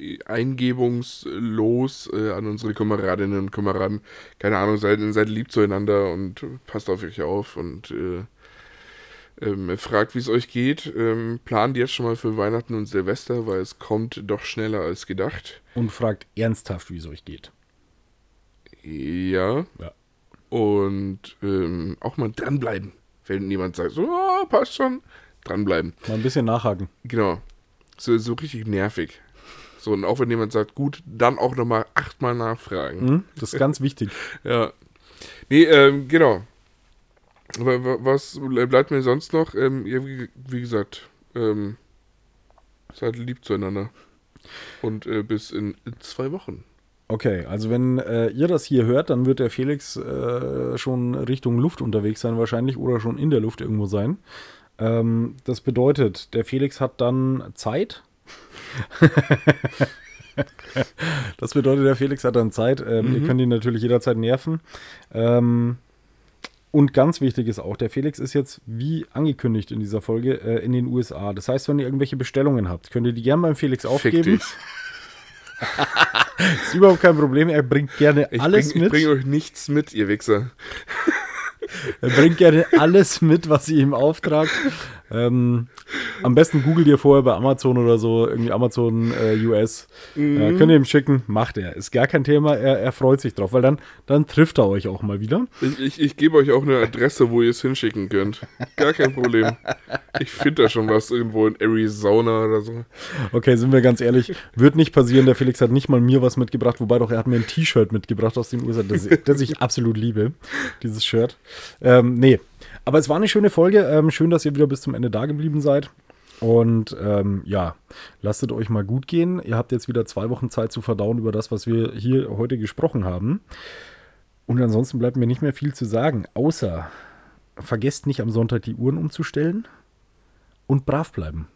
äh, eingebungslos äh, an unsere Kameradinnen und Kameraden. Keine Ahnung, seid, seid lieb zueinander und passt auf euch auf und äh, ähm, fragt, wie es euch geht. Ähm, plant jetzt schon mal für Weihnachten und Silvester, weil es kommt doch schneller als gedacht. Und fragt ernsthaft, wie es euch geht. Ja. Ja. Und ähm, auch mal dranbleiben. Wenn jemand sagt, so, ah, passt schon, dranbleiben. Mal ein bisschen nachhaken. Genau. So, so richtig nervig. So, und auch wenn jemand sagt, gut, dann auch nochmal achtmal nachfragen. Hm? Das ist ganz [LAUGHS] wichtig. Ja. Nee, ähm, genau. Aber wa- was bleibt mir sonst noch? Ähm, ja, wie, wie gesagt, ähm, seid lieb zueinander. Und äh, bis in zwei Wochen. Okay, also wenn äh, ihr das hier hört, dann wird der Felix äh, schon Richtung Luft unterwegs sein wahrscheinlich oder schon in der Luft irgendwo sein. Ähm, das bedeutet, der Felix hat dann Zeit. [LAUGHS] das bedeutet, der Felix hat dann Zeit. Ähm, Ihr könnt ihn natürlich jederzeit nerven. Ähm, und ganz wichtig ist auch, der Felix ist jetzt, wie angekündigt in dieser Folge, äh, in den USA. Das heißt, wenn ihr irgendwelche Bestellungen habt, könnt ihr die gerne beim Felix Fick aufgeben. dich. Ist überhaupt kein Problem. Er bringt gerne Ich alles bring, mit. Ich bringe euch nichts mit, ihr Wichser. [LAUGHS] Er bringt gerne alles mit, was ihr ihm auftragt. Ähm, am besten googelt ihr vorher bei Amazon oder so, irgendwie Amazon äh, US. Äh, könnt ihr ihm schicken, macht er. Ist gar kein Thema, er, er freut sich drauf, weil dann, dann trifft er euch auch mal wieder. Ich, ich, ich gebe euch auch eine Adresse, wo ihr es hinschicken könnt. Gar kein Problem. Ich finde da schon was irgendwo in Arizona oder so. Okay, sind wir ganz ehrlich, wird nicht passieren. Der Felix hat nicht mal mir was mitgebracht, wobei doch er hat mir ein T-Shirt mitgebracht aus den USA, das, das ich absolut liebe, dieses Shirt. Ähm, nee, aber es war eine schöne Folge. Ähm, schön, dass ihr wieder bis zum Ende da geblieben seid. Und ähm, ja, lasst euch mal gut gehen. Ihr habt jetzt wieder zwei Wochen Zeit zu verdauen über das, was wir hier heute gesprochen haben. Und ansonsten bleibt mir nicht mehr viel zu sagen, außer vergesst nicht am Sonntag die Uhren umzustellen und brav bleiben.